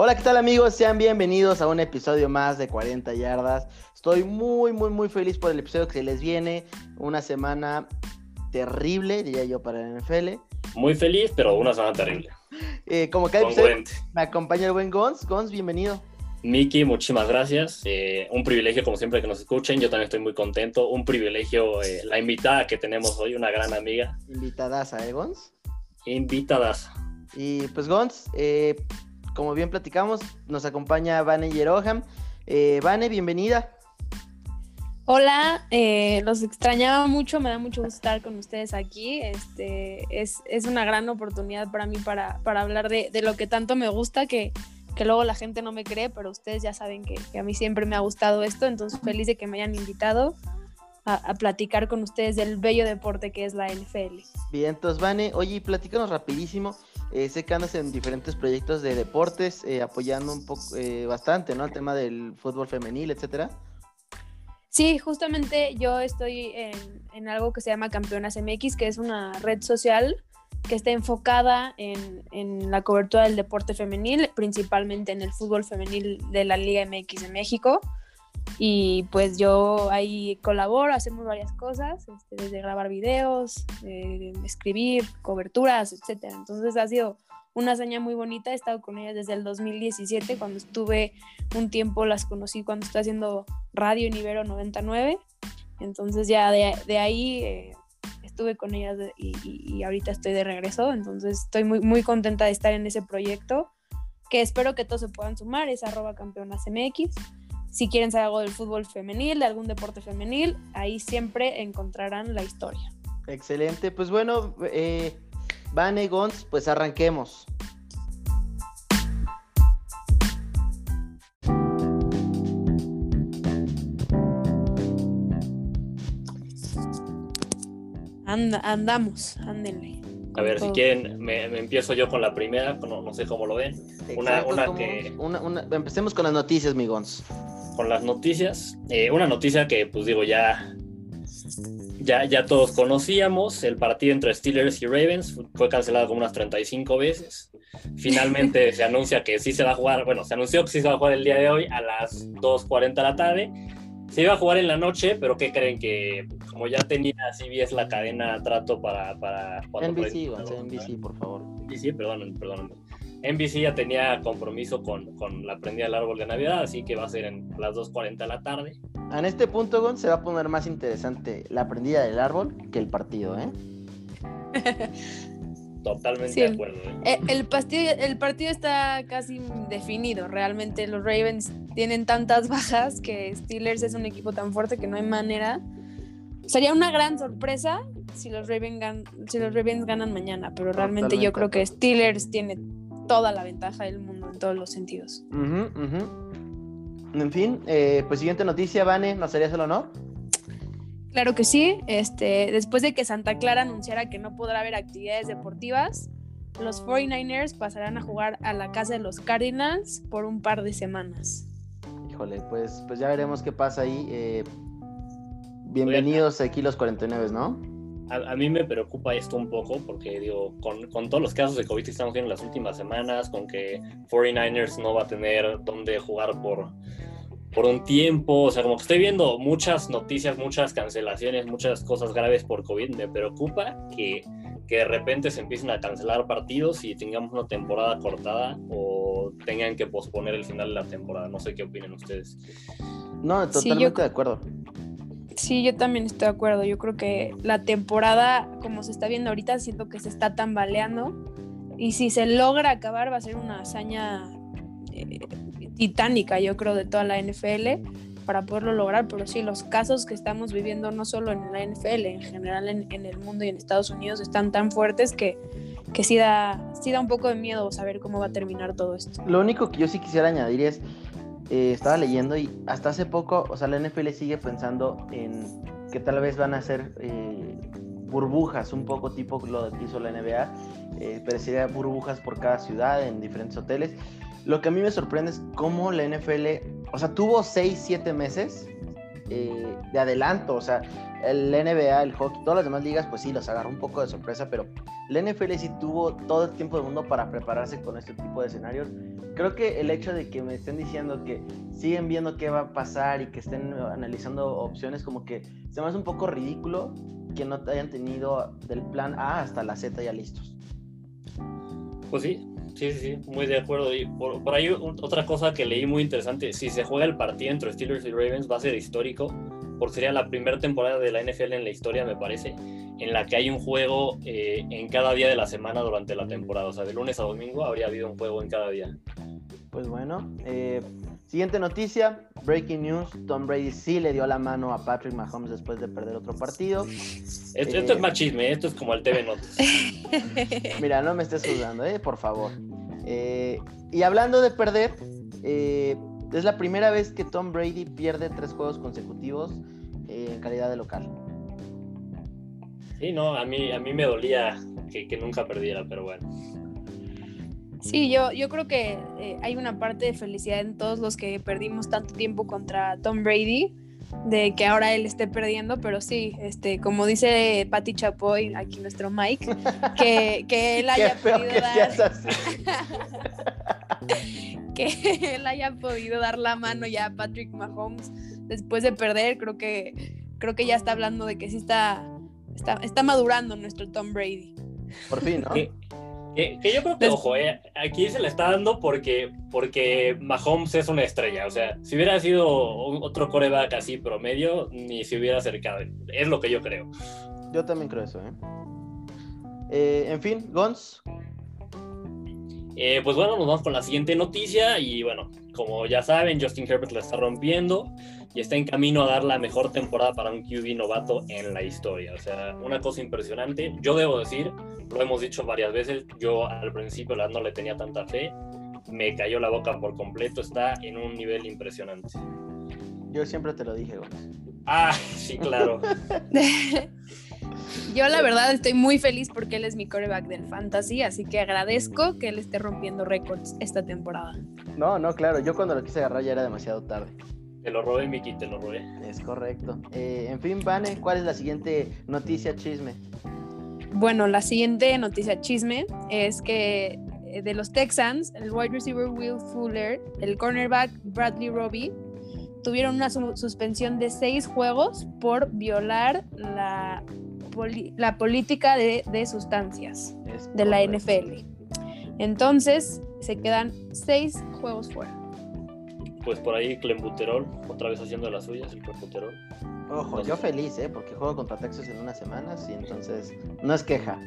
Hola, ¿qué tal amigos? Sean bienvenidos a un episodio más de 40 yardas. Estoy muy, muy, muy feliz por el episodio que se les viene. Una semana terrible, diría yo, para el NFL. Muy feliz, pero una semana terrible. Eh, como cada episodio, me acompaña el buen Gons. Gons, bienvenido. Miki, muchísimas gracias. Eh, un privilegio, como siempre, que nos escuchen. Yo también estoy muy contento. Un privilegio eh, la invitada que tenemos hoy, una gran amiga. Invitadas a Gons? Invitadas. Y pues, Gons, eh, como bien platicamos, nos acompaña Vane Yeroham. Eh, Vane, bienvenida. Hola, eh, los extrañaba mucho, me da mucho gusto estar con ustedes aquí. Este, es, es una gran oportunidad para mí para, para hablar de, de, lo que tanto me gusta, que, que, luego la gente no me cree, pero ustedes ya saben que, que, a mí siempre me ha gustado esto, entonces feliz de que me hayan invitado a, a platicar con ustedes del bello deporte que es la NFL. Bien, entonces, Vane, oye, platícanos rapidísimo. Eh, sé que andas en diferentes proyectos de deportes, eh, apoyando un poco, eh, bastante, ¿no? El tema del fútbol femenil, etcétera. Sí, justamente yo estoy en, en, algo que se llama Campeonas MX, que es una red social que está enfocada en, en, la cobertura del deporte femenil, principalmente en el fútbol femenil de la Liga MX de México. Y pues yo ahí colaboro, hacemos varias cosas, este, desde grabar videos, eh, escribir, coberturas, etc. Entonces ha sido una hazaña muy bonita, he estado con ellas desde el 2017, cuando estuve un tiempo, las conocí cuando estoy haciendo radio en Ibero 99. Entonces ya de, de ahí eh, estuve con ellas de, y, y, ahorita estoy de regreso, entonces estoy muy, muy contenta de estar en ese proyecto, que espero que todos se puedan sumar, es arroba campeonas MX. Si quieren saber algo del fútbol femenil, de algún deporte femenil, ahí siempre encontrarán la historia. Excelente, pues bueno, eh, Vane Gons, pues arranquemos. And, andamos, ándenle. A ver, si quieren, me, me, empiezo yo con la primera, no, no sé cómo lo ven. Una, una que... Una, una, empecemos con las noticias, mi Gons con las noticias. Eh, una noticia que, pues digo, ya, ya, ya todos conocíamos. El partido entre Steelers y Ravens fue cancelado como unas 35 veces. Finalmente se anuncia que sí se va a jugar, bueno, se anunció que sí se va a jugar el día de hoy a las 2.40 de la tarde. Se iba a jugar en la noche, pero ¿qué creen? Que como ya tenía CBS la cadena trato para... para NBC, por favor. NBC, perdón, perdón. NBC ya tenía compromiso con, con, la prendida del árbol de Navidad, así que va a ser en las 2.40 de la tarde. En este punto, Gon, se va a poner más interesante la prendida del árbol que el partido, ¿eh? Totalmente sí, de acuerdo. ¿eh? El, partido, el partido está casi definido. Realmente los Ravens tienen tantas bajas que Steelers es un equipo tan fuerte que no hay manera. Sería una gran sorpresa si los Ravens, gan si los Ravens ganan mañana, pero realmente Totalmente yo creo que Steelers tiene toda la ventaja del mundo en todos los sentidos. Uh -huh, uh -huh. En fin, eh, pues siguiente noticia, Vane, ¿nos harías el honor? Claro que sí. Este, después de que Santa Clara anunciara que no podrá haber actividades deportivas, los 49ers pasarán a jugar a la casa de los Cardinals por un par de semanas. Híjole, pues, pues ya veremos qué pasa ahí. Eh, bienvenidos aquí los 49, ¿no? A, a, mí me preocupa esto un poco porque, digo, con, con, todos los casos de COVID que estamos viendo en las últimas semanas, con que 49ers no va a tener dónde jugar por, por un tiempo, o sea, como que estoy viendo muchas noticias, muchas cancelaciones, muchas cosas graves por COVID, me preocupa que, que de repente se empiecen a cancelar partidos y tengamos una temporada cortada o tengan que posponer el final de la temporada. No sé qué opinan ustedes. No, totalmente sí, yo... de acuerdo. Sí, yo también estoy de acuerdo. Yo creo que la temporada, como se está viendo ahorita, siento que se está tambaleando. Y si se logra acabar, va a ser una hazaña eh, titánica, yo creo, de toda la NFL para poderlo lograr. Pero sí, los casos que estamos viviendo, no solo en la NFL, en general en, en el mundo y en Estados Unidos, están tan fuertes que, que sí, da, sí da un poco de miedo saber cómo va a terminar todo esto. Lo único que yo sí quisiera añadir es eh, estaba leyendo y hasta hace poco, o sea, la NFL sigue pensando en que tal vez van a ser eh, burbujas, un poco tipo lo que hizo la NBA, eh, pero sería burbujas por cada ciudad en diferentes hoteles. Lo que a mí me sorprende es cómo la NFL, o sea, tuvo 6, 7 meses eh, de adelanto. O sea, el NBA, el hockey, todas las demás ligas, pues sí, los agarró un poco de sorpresa, pero la NFL sí tuvo todo el tiempo del mundo para prepararse con este tipo de escenarios. Creo que el hecho de que me estén diciendo que siguen viendo qué va a pasar y que estén analizando opciones, como que se me hace un poco ridículo que no hayan tenido del plan A hasta la Z ya listos. Pues sí, sí, sí, sí, muy de acuerdo. Y por, por ahí otra cosa que leí muy interesante, si se juega el partido entre Steelers y Ravens va a ser histórico, porque sería la primera temporada de la NFL en la historia, me parece, en la que hay un juego eh, en cada día de la semana durante la temporada. O sea, de lunes a domingo habría habido un juego en cada día. Pues bueno, eh, siguiente noticia, breaking news, Tom Brady sí le dio la mano a Patrick Mahomes después de perder otro partido. Esto, esto es más chisme, esto es como el TV Notes. Mira, no me estés juzgando, eh, por favor. Eh, y hablando de perder, eh, es la primera vez que Tom Brady pierde tres juegos consecutivos eh, en calidad de local. Sí, no, a mí, a mí me dolía que, que nunca perdiera, pero bueno. Sí, yo, yo creo que eh, hay una parte de felicidad en todos los que perdimos tanto tiempo contra Tom Brady, de que ahora él esté perdiendo, pero sí, este, como dice Patti Chapoy, aquí nuestro Mike, que, que él haya Qué feo podido que dar. seas así. que él haya podido dar la mano ya a Patrick Mahomes después de perder, creo que creo que ya está hablando de que sí está está, está madurando nuestro Tom Brady. Por fin, ¿no? Que, que- que yo creo que, ojo, eh, aquí se le está dando porque, porque Mahomes es una estrella. O sea, si hubiera sido otro coreback así promedio, ni se hubiera acercado. Es lo que yo creo. Yo también creo eso, ¿eh? Eh, en fin, Gons, Eh, pues bueno, nos vamos con la siguiente noticia. Y bueno, como ya saben, Justin Herbert la está rompiendo y está en camino a dar la mejor temporada para un QB novato en la historia. O sea, una cosa impresionante. Yo debo decir, lo hemos dicho varias veces, yo al principio la- no le tenía tanta fe. Me cayó la boca por completo, está en un nivel impresionante. yo siempre te lo dije, Gons. Ah, sí, claro. Yo la verdad estoy muy feliz porque él es mi coreback del fantasy, así que agradezco que él esté rompiendo récords esta temporada. No, no, claro, yo cuando lo quise agarrar ya era demasiado tarde. Te lo robé, Miki, te lo robé. Es correcto. Eh, en fin, Vane, ¿cuál es la siguiente noticia chisme? Bueno, la siguiente noticia chisme es que eh, de los Texans, el wide receiver Will Fuller, el cornerback Bradley Robbie, tuvieron una su- suspensión de seis juegos por violar la, poli- la política de, de sustancias Es de la. NFL. Entonces, se quedan seis juegos fuera. Pues por ahí Clembuterol, otra vez haciendo las suyas, el Clembuterol. Ojo, yo feliz, ¿eh? Porque juego contra Texas en unas semanas y entonces no es queja.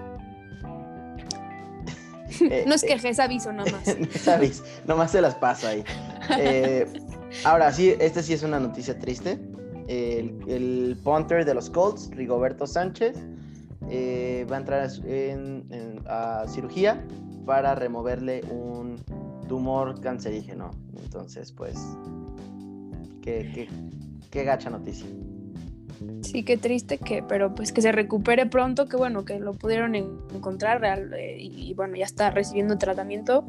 Eh, No es eh, que es aviso nada más. ¿Sabes? Nomás se las paso ahí. Eh, ahora sí, esta sí es una noticia triste. El, punter de los Colts, Rigoberto Sánchez, eh, va a entrar a, en- a cirugía para removerle un tumor cancerígeno. Entonces, pues, qué, qué, qué gacha noticia. Sí, qué triste que, pero pues que se recupere pronto, que bueno, que lo pudieron en- encontrar real, eh, y, y bueno, ya está recibiendo tratamiento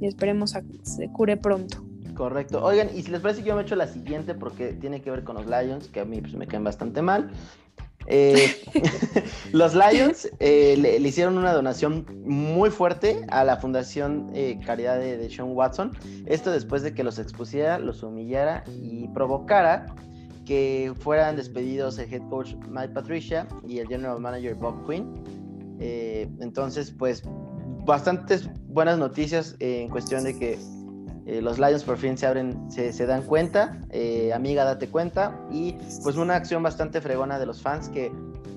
y esperemos a que se cure pronto. Correcto. Oigan, y si les parece que yo me echo la siguiente porque tiene que ver con los Lions, que a mí pues, me caen bastante mal. Eh, los Lions eh, le, hicieron una donación muy fuerte a la Fundación eh, Caridad de, de Sean Watson. Esto después de que los expusiera, los humillara y provocara que fueran despedidos el head coach Mike Patricia y el general manager Bob Quinn. Eh, entonces, pues, bastantes buenas noticias en cuestión de que eh, los Lions por fin se abren, se, se dan cuenta, eh, amiga, date cuenta, y pues una acción bastante fregona de los fans que,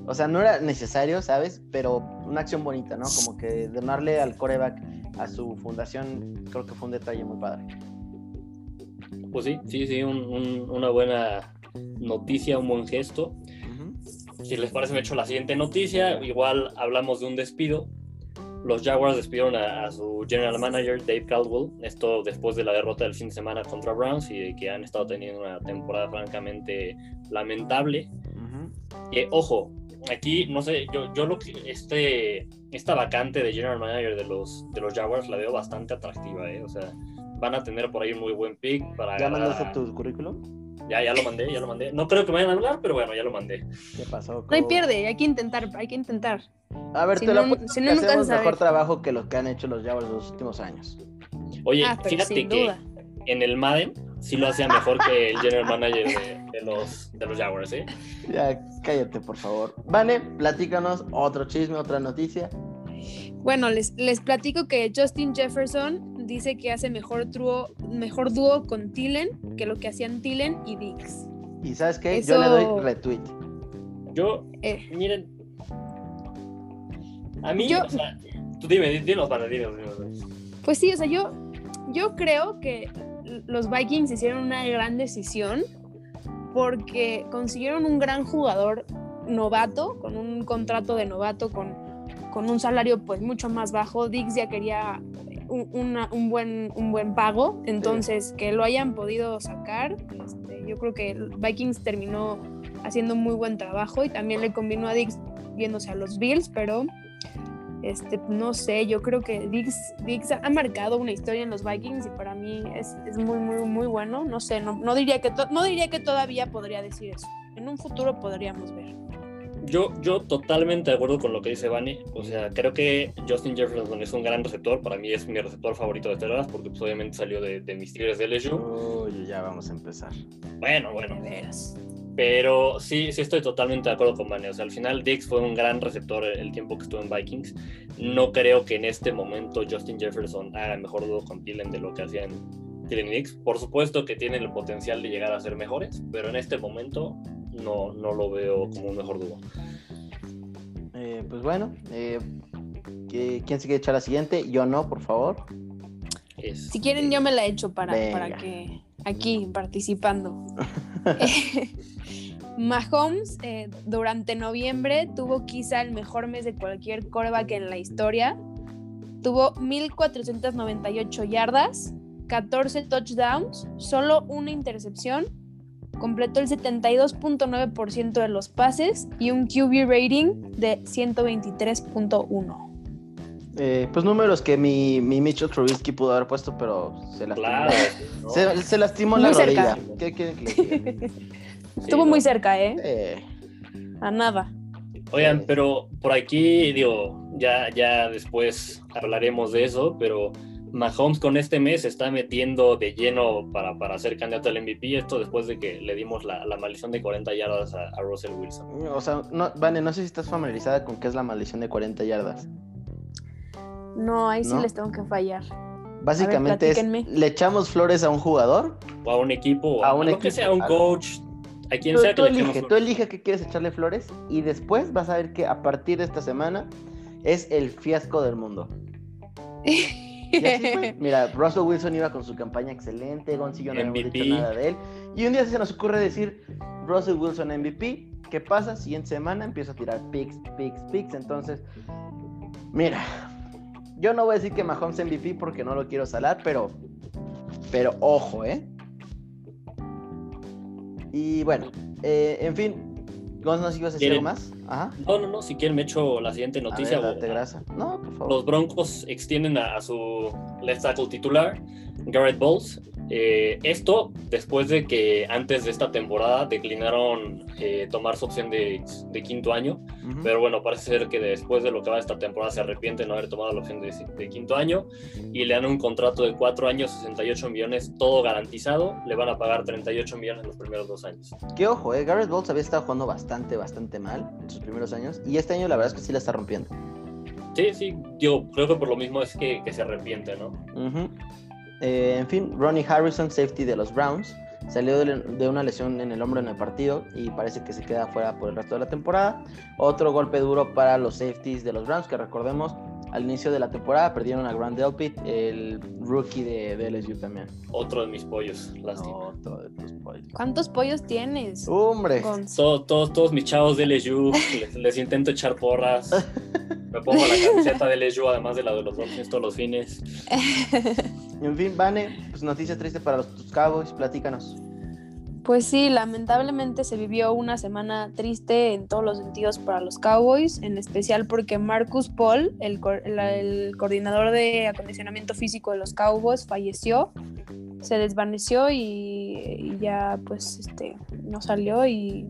o sea, no era necesario, ¿sabes? Pero una acción bonita, ¿no? Como que donarle al coreback a su fundación, creo que fue un detalle muy padre. Pues sí, sí, sí, un- un- una buena noticia, un buen gesto. Si les parece, me echo la siguiente noticia. Igual hablamos de un despido. Los Jaguars despidieron a, a su general manager, Dave Caldwell. Esto después de la derrota del fin de semana contra Browns y de que han estado teniendo una temporada francamente lamentable. Que, ojo, aquí, no sé, yo, yo lo que. Este, esta vacante de general manager de los, de los Jaguars la veo bastante atractiva, ¿eh? O sea, van a tener por ahí un muy buen pick para ¿Ya mandaste a- tu currículum? Ya, ya lo mandé, ya lo mandé. No creo que me vayan a hablar, pero bueno, ya lo mandé. ¿Qué pasó? No hay pierde, hay que intentar, hay que intentar. A ver, Si te no- lo si no, nunca hacemos mejor trabajo que los que han hecho los Jaguars los últimos años. Oye, ah, fíjate que duda. en el Madden sí lo hacía mejor que el general manager de, de los, de los Jaguars, ¿eh? Ya, cállate, por favor. Vale, platícanos otro chisme, otra noticia. Bueno, les, les platico que Justin Jefferson dice que hace mejor dúo, mejor dúo con Tillen que lo que hacían Tillen y Dix. Y ¿sabes qué? Yo le doy retweet. Yo, Eh, miren. A mí, Yo- o sea, tú dime, di- dinos, para dinos, dinos. pues sí, o sea, yo, yo creo que los Vikings hicieron una gran decisión porque consiguieron un gran jugador novato, con un contrato de novato, con, con un salario pues mucho más bajo. Dix ya quería un, un buen, un buen pago, entonces que lo hayan podido sacar, este, yo creo que Vikings terminó haciendo muy buen trabajo y también le combinó a Dix viéndose a los Bills, pero este, no sé, yo creo que Dix, Dix ha marcado una historia en los Vikings y para mí es, es muy, muy, muy bueno. No sé, no, no, diría que no diría que todavía podría decir eso. En un futuro podríamos ver. Yo, yo totalmente de acuerdo con lo que dice Vani. O sea, creo que Justin Jefferson es un gran receptor. Para mí es mi receptor favorito de Terras porque pues, obviamente salió de, de mis Tigres de LSU. Uy, ya vamos a empezar. Bueno, bueno. Veras. Pero sí, sí estoy totalmente de acuerdo con Vani. O sea, al final Dix fue un gran receptor el tiempo que estuvo en Vikings. No creo que en este momento Justin Jefferson haga mejor dúo con Tillen de lo que hacían Tillen y Dix. Por supuesto que tienen el potencial de llegar a ser mejores, pero en este momento no, no lo veo como un mejor dúo. Eh, pues bueno, eh, ¿qui- ¿quién se quiere echar la siguiente? Yo no, por favor. Es- Si quieren, yo me la echo para, Venga. para que aquí participando. Mahomes eh, durante noviembre tuvo quizá el mejor mes de cualquier coreback en la historia. Tuvo 1498 yardas, 14 touchdowns, solo una intercepción. Completó el 72.9% de los pases y un QB rating de 123.1. Eh, pues números que mi, mi Mitchell Trubisky pudo haber puesto, pero se lastimó. Claro. ¿no? Se, se lastimó la Muy cerca. rodilla. ¿Qué quieren que les diga? Estuvo Sí, muy no. cerca, ¿eh? Eh, A nada. Oigan, pero por aquí, digo, ya, ya después hablaremos de eso, pero Mahomes con este mes se está metiendo de lleno para, para ser candidato al MVP, esto después de que le dimos la, la maldición de 40 yardas a, a Russell Wilson. o sea, no, Vane, no sé si estás familiarizada con qué es la maldición de 40 yardas. No, ahí sí ¿No? les tengo que fallar. Básicamente es, le echamos flores a un jugador. O a un equipo, o A a, un equipo, que sea, a un a- coach, a quien Tú, sea que tú le echemos elige, tú flores. elige que quieres echarle flores y después vas a ver que a partir de esta semana es el fiasco del mundo. Y así fue. Mira, Russell Wilson iba con su campaña excelente, yo no habíamos MVP. dicho nada de él. Y un día se nos ocurre decir Russell Wilson MVP. ¿Qué pasa? Siguiente semana empieza a tirar picks, picks, picks. Entonces, mira, yo no voy a decir que Mahomes MVP porque no lo quiero salar, pero, pero ojo, ¿eh? Y bueno, eh, en fin, Gonz, no sé si ibas a decir algo más. Ajá. No, no, no, si quieren me echo la siguiente noticia. ver, o- date grasa. No, por favor. Los Broncos extienden a, a su left tackle titular, Garrett Bowles. Eh, esto después de que antes de esta temporada declinaron eh, tomar su opción de, de quinto año. Pero bueno, parece ser que después de lo que va esta temporada se arrepiente de no haber tomado la opción de, de quinto año y le dan un contrato de cuatro años, 68 millones, todo garantizado. Le van a pagar 38 millones los primeros dos años. Que ojo, eh, Garrett Bowles había estado jugando bastante, bastante mal en sus primeros años. Y este año la verdad es que sí la está rompiendo. Sí, sí, digo, creo que por lo mismo es que, que se arrepiente, ¿no? Ujú. Eh, en fin, Ronnie Harrison, safety de los Browns, salió de, de una lesión en el hombro en el partido y parece que se queda fuera por el resto de la temporada. Otro golpe duro para los safeties de los Browns, que recordemos, al inicio de la temporada perdieron a Grant Delpit, el rookie de, de LSU también. Otro de mis pollos, lástima. Otro de tus pollos. ¿Cuántos pollos tienes? Hombre? Todos, todos, todos mis chavos de LSU, les, les intento echar porras. Me pongo la camiseta de LSU, además de la de los Dolphins, todos los fines. en fin, Vane, pues noticia triste para los tus Cowboys, platícanos. Pues sí, lamentablemente se vivió una semana triste en todos los sentidos para los Cowboys, en especial porque Marcus Paul, el coordinador de acondicionamiento físico de los Cowboys, falleció. se desvaneció y, ya pues este no salió y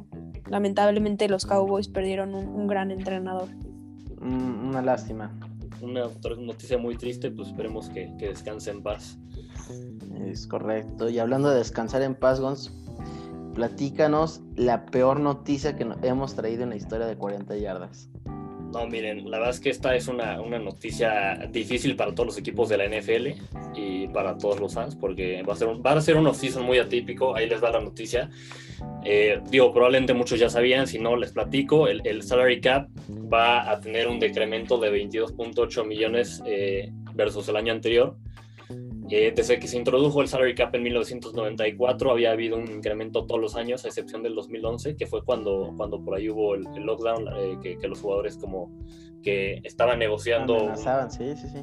lamentablemente los Cowboys perdieron un, gran entrenador. Mm, una lástima. Una noticia muy triste, pues esperemos que, que descanse en paz. Es correcto. Y hablando de descansar en paz, Gons, platícanos la peor noticia que hemos traído en la historia de 40 yardas. No, miren, la verdad es que esta es una, una, noticia difícil para todos los equipos de la NFL y para todos los fans, porque va a ser un, va a ser un off-season muy atípico. Ahí les va la noticia. Eh, digo, probablemente muchos ya sabían, si no les platico, el, salary cap va a tener un decremento de 22.8 millones eh, versus el año anterior. Eh, desde que se introdujo el salary cap en 1994 había habido un incremento todos los años, a excepción del 2011, que fue cuando, cuando por ahí hubo el, lockdown, eh, que, los jugadores como que estaban negociando... sí, sí, sí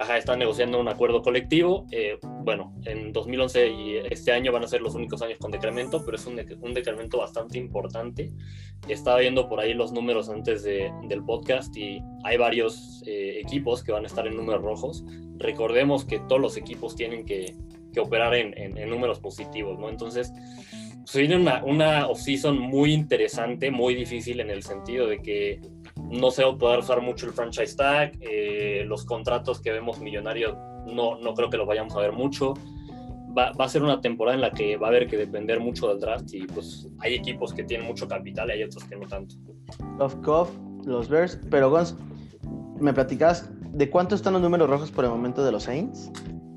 Ajá, están negociando un acuerdo colectivo. Eh, bueno, en 2011 y este año van a ser los únicos años con decremento, pero es un, un decremento bastante importante. Estaba viendo por ahí los números antes de, del podcast y hay varios eh, equipos que van a estar en números rojos. Recordemos que todos los equipos tienen que, que operar en, en, números positivos, ¿no? Entonces, se viene una, una off-season muy interesante, muy difícil en el sentido de que no se va a poder usar mucho el franchise tag, eh, los contratos que vemos millonarios no, no creo que los vayamos a ver mucho. Va, va, a ser una temporada en la que va a haber que depender mucho del draft y pues hay equipos que tienen mucho capital y hay otros que no tanto. Of course, los Bears, pero Gons, ¿me platicas de cuánto están los números rojos por el momento de los Saints?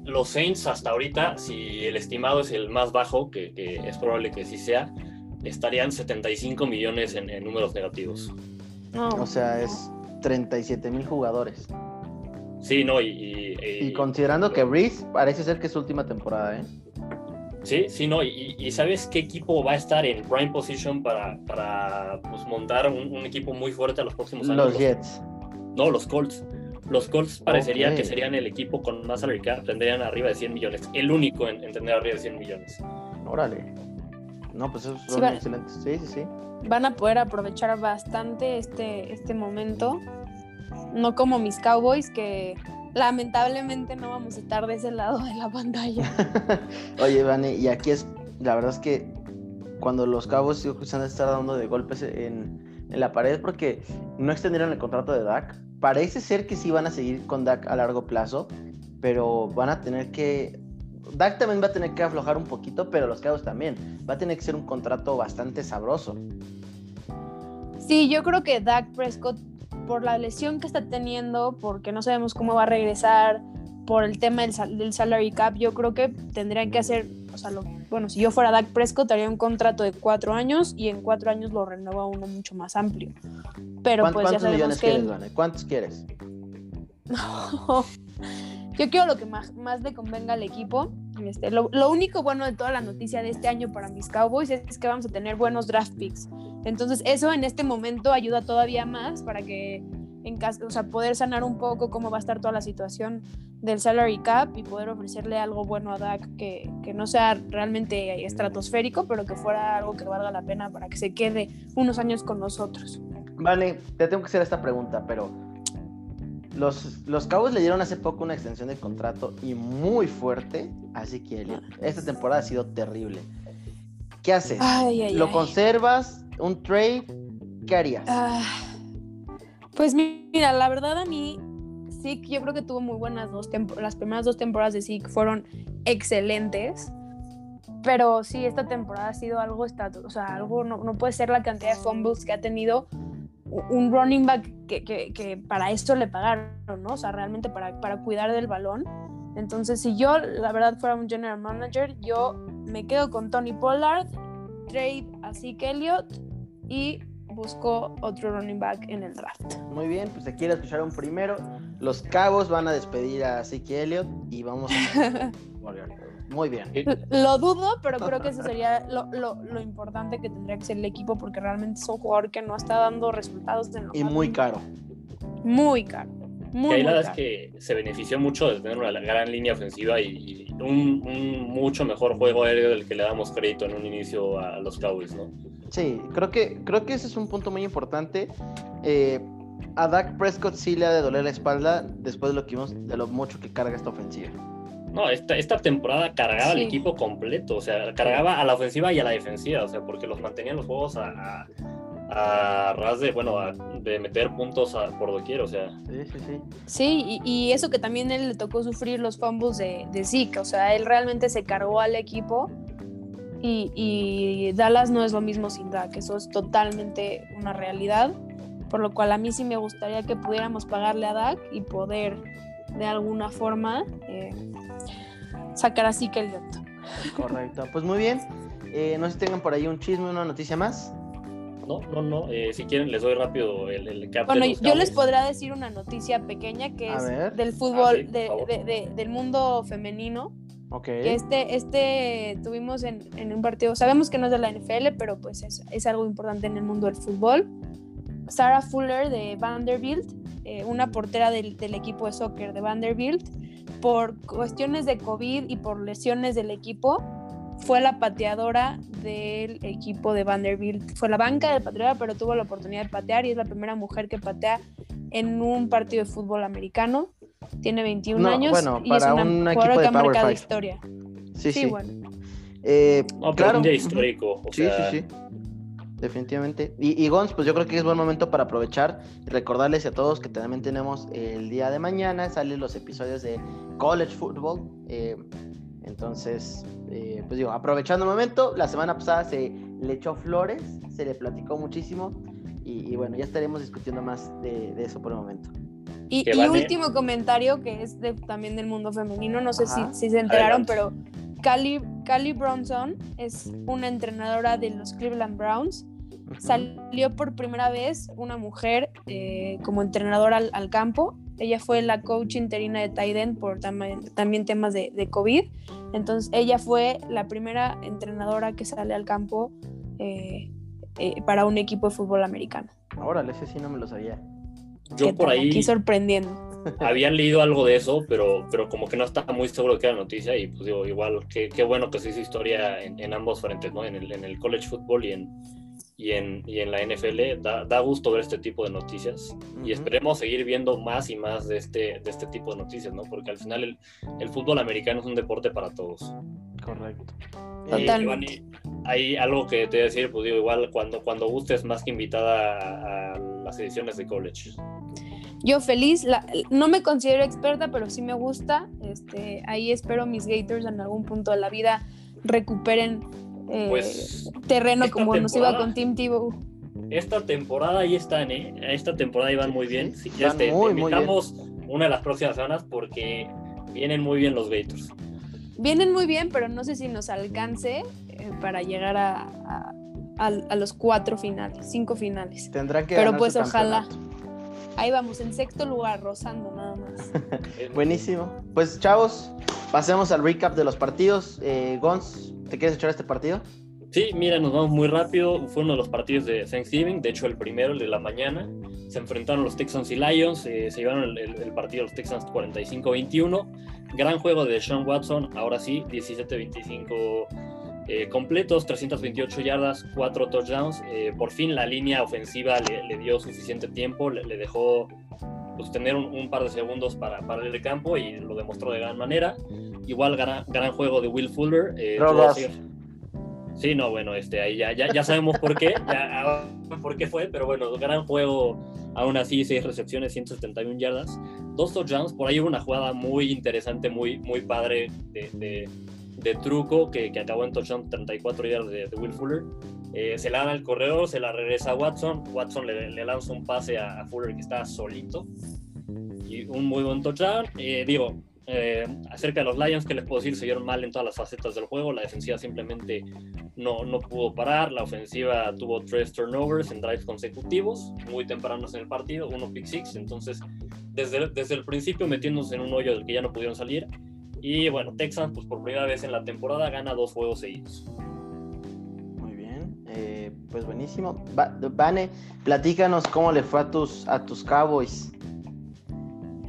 Los Saints hasta ahorita, si el estimado es el más bajo, que, que es probable que sí sea, estarían 75 millones en, en números negativos. O sea, es 37 mil jugadores. Sí, no, y... Y, considerando que Breeze parece ser que es su última temporada, ¿eh? Sí, sí, no, y, ¿sabes qué equipo va a estar en prime position para, para pues, montar un, equipo muy fuerte a los próximos años? Los Jets. No, los Colts. Los Colts parecería que serían el equipo con más salary cap, tendrían arriba de 100 millones, el único en, tener arriba de 100 millones. Órale. No, pues eso son excelentes. Sí, sí, sí van a poder aprovechar bastante este, este momento. No como mis Cowboys, que lamentablemente no vamos a estar de ese lado de la pantalla. Oye, Vane, y aquí es, la verdad es que cuando los Cowboys se han estar dando de golpes en, en la pared porque no extendieron el contrato de Dak. Parece ser que sí van a seguir con Dak a largo plazo, pero van a tener que Dak también va a tener que aflojar un poquito, pero los Cowboys también. Va a tener que ser un contrato bastante sabroso. Sí, yo creo que Dak Prescott, por la lesión que está teniendo, porque no sabemos cómo va a regresar, por el tema del, salary cap, yo creo que tendrían que hacer, o sea, bueno, si yo fuera Dak Prescott, haría un contrato de cuatro años y en cuatro años lo renueva uno mucho más amplio. Pero pues ya sabemos que... Quieres, ¿Cuántos quieres? No. Yo quiero lo que más, más le convenga al equipo. Este, lo, único bueno de toda la noticia de este año para mis Cowboys es, que vamos a tener buenos draft picks. Entonces, eso en este momento ayuda todavía más para que en caso, o sea, poder sanar un poco cómo va a estar toda la situación del salary cap y poder ofrecerle algo bueno a Dak que, que no sea realmente estratosférico, pero que fuera algo que valga la pena para que se quede unos años con nosotros. Vale, te tengo que hacer esta pregunta, pero los, los Cowboys le dieron hace poco una extensión de contrato y muy fuerte así que Esta temporada ha sido terrible. ¿Qué haces? ¿Lo conservas? ¿Un trade? ¿Qué harías? Ah, pues mira, la verdad a mí, sí, yo creo que tuvo muy buenas dos temporadas. Las primeras dos temporadas de Zeke fueron excelentes. Pero sí, esta temporada ha sido algo, o sea, algo, no, no puede ser la cantidad de fumbles que ha tenido un running back que, que, para esto le pagaron, ¿no? O sea, realmente para, para cuidar del balón. Entonces, si yo, la verdad, fuera un general manager, yo me quedo con Tony Pollard, trade a Zeke Elliott y busco otro running back en el draft. Muy bien, pues te quiero escuchar un primero. Los Cabos van a despedir a Zeke Elliott y vamos a... Muy bien. Lo dudo, pero creo que eso sería lo, importante que tendría que ser el equipo porque realmente es un jugador que no está dando resultados. y muy caro. Muy caro. Muy, ahí la verdad es que se benefició mucho de tener una gran línea ofensiva y, un, mucho mejor juego aéreo del que le damos crédito en un inicio a los Cowboys, ¿no? Sí, creo que, creo que ese es un punto muy importante. Eh, a Dak Prescott sí le ha de doler la espalda después de lo que vimos, de lo mucho que carga esta ofensiva. No, esta, esta temporada cargaba al Sí. equipo completo, o sea, cargaba a la ofensiva y a la defensiva, o sea, porque los mantenían los juegos a, a, a ras de, bueno, a- de meter puntos a- por doquier, o sea, Sí, sí, sí. Sí, y, y eso que también él le tocó sufrir los fumbles de, de Zeke, o sea, él realmente se cargó al equipo y, y Dallas no es lo mismo sin Dak, eso es totalmente una realidad, por lo cual a mí sí me gustaría que pudiéramos pagarle a Dak y poder de alguna forma eh, sacar a Zeke Elliott. Correcto. Pues muy bien. Eh, no sé si tengan por ahí un chisme, una noticia más. no, no, no, eh, si quieren les doy rápido el, el cap de Bueno, los yo les podría decir una noticia pequeña que A es ver. del fútbol, Ah, sí, por de- de- de- del mundo femenino. Ok. que este, este tuvimos en, en un partido, sabemos que no es de la NFL, pero pues es, es algo importante en el mundo del fútbol. Sarah Fuller de Vanderbilt, eh, una portera del, del equipo de soccer de Vanderbilt, por cuestiones de COVID y por lesiones del equipo, fue la pateadora del equipo de Vanderbilt. Fue la banca del pateadora, pero tuvo la oportunidad de patear y es la primera mujer que patea en un partido de fútbol americano. Tiene 21 No, años bueno, y es para una un jugadora equipo de que ha Power marcado Five. historia. Sí, Sí, sí. bueno. Eh, No, claro. un día histórico, o Sí, sea, sí, sí. Definitivamente. Y, y Gons, pues yo creo que es buen momento para aprovechar y recordarles a todos que también tenemos el día de mañana, salen los episodios de College Football. eh, entonces, eh, pues digo, aprovechando el momento, la semana pasada se le echó flores, se le platicó muchísimo. Y, y bueno, ya estaremos discutiendo más de, de eso por el momento. Y, último comentario que es de- también del mundo femenino, no sé si, se enteraron, pero Cali, Cali Bronson es una entrenadora de los Cleveland Browns. Salió por primera vez una mujer eh, como entrenadora al, al campo. Ella fue la coach interina de Titan por tam- también temas de, de COVID. Entonces, ella fue la primera entrenadora que sale al campo eh, eh, para un equipo de fútbol americano. Órale, ese sí no me lo sabía. Yo ¿Qué por ahí Aquí sorprendiendo. había leído algo de eso, pero, pero como que no estaba muy seguro de que era noticia y pues digo, igual, qué, qué bueno que se hizo historia en, en ambos frentes, ¿no? En el, en el college football y en, y en, y en la NFL. Da, da gusto ver este tipo de noticias y esperemos seguir viendo más y más de este, de este tipo de noticias, ¿no? Porque al final el, el fútbol americano es un deporte para todos. Correcto. Eh, Totalmente. Giovanni, hay algo que te voy a decir, pues digo, igual cuando, cuando gustes más que invitada a, a las ediciones de college. Yo feliz, la- no me considero experta, pero sí me gusta. Este, ahí espero mis Gators en algún punto de la vida recuperen eh, Pues terreno como nos iba con Team Tebow. esta temporada ahí están, ¿eh? Esta temporada iban muy bien. sí, Si quieres, te, muy invitamos una de las próximas semanas porque vienen muy bien los Gators. Vienen muy bien, pero no sé si nos alcance eh, para llegar a, a- a- a los cuatro finales, cinco finales. Tendrán que Pero ganar pues su ojalá. Ahí vamos, en sexto lugar, rozando nada más. Buenísimo. Pues chavos, pasemos al recap de los partidos. Eh, Gons, ¿te quieres echar este partido? Sí, mira, nos vamos muy rápido. Fue uno de los partidos de Thanksgiving, de hecho el primero, el de la mañana. Se enfrentaron los Texans y Lions, eh, se llevaron el, el- el partido los Texans 45-21. Gran juego de Sean Watson, ahora sí, 17-25 eh, completos, 328 yardas, 4 touchdowns. Eh, por fin la línea ofensiva le, le dio suficiente tiempo, le, le dejó pues, tener un, un par de segundos para, para el campo y lo demostró de gran manera. Igual gran, gran juego de Will Fuller. eh, Sí, no, bueno, este, ahí ya, ya, ya sabemos por qué, ya, por qué fue, pero bueno, gran juego, aún así, seis recepciones, 171 yardas, dos touchdowns, por ahí hubo una jugada muy interesante, muy, muy padre de, de- de truco, que, que acabó en touchdown 34 yardas de, de Will Fuller, Eh, se la dan al corredor, se la regresa a Watson, Watson le, le lanza un pase a, a Fuller que está solito, y un muy buen touchdown, Eh, digo, eh, acerca de los Lions, que les puedo decir? Se vieron mal en todas las facetas del juego. La defensiva simplemente no, no pudo parar. La ofensiva tuvo tres turnovers en drives consecutivos, muy tempranos en el partido, uno pick six. Entonces, desde, desde el principio metiéndose en un hoyo del que ya no pudieron salir. Y bueno, Texans, pues por primera vez en la temporada, gana dos juegos seguidos. Muy bien. Eh, pues buenísimo. Va- Vane, platícanos cómo le fue a tus, a tus Cowboys.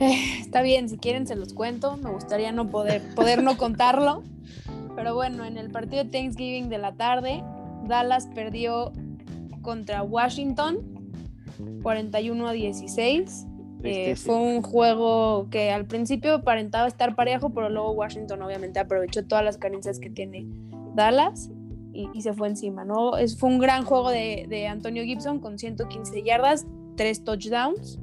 Eh, está bien, si quieren se los cuento. Me gustaría no poder, poder no contarlo. Pero bueno, en el partido de Thanksgiving de la tarde, Dallas perdió contra Washington 41 a 16. Eh, fue un juego que al principio aparentaba estar parejo, pero luego Washington obviamente aprovechó todas las carencias que tiene Dallas y, se fue encima, ¿no? Es, fue un gran juego de, Antonio Gibson con 115 yardas, 3 touchdowns.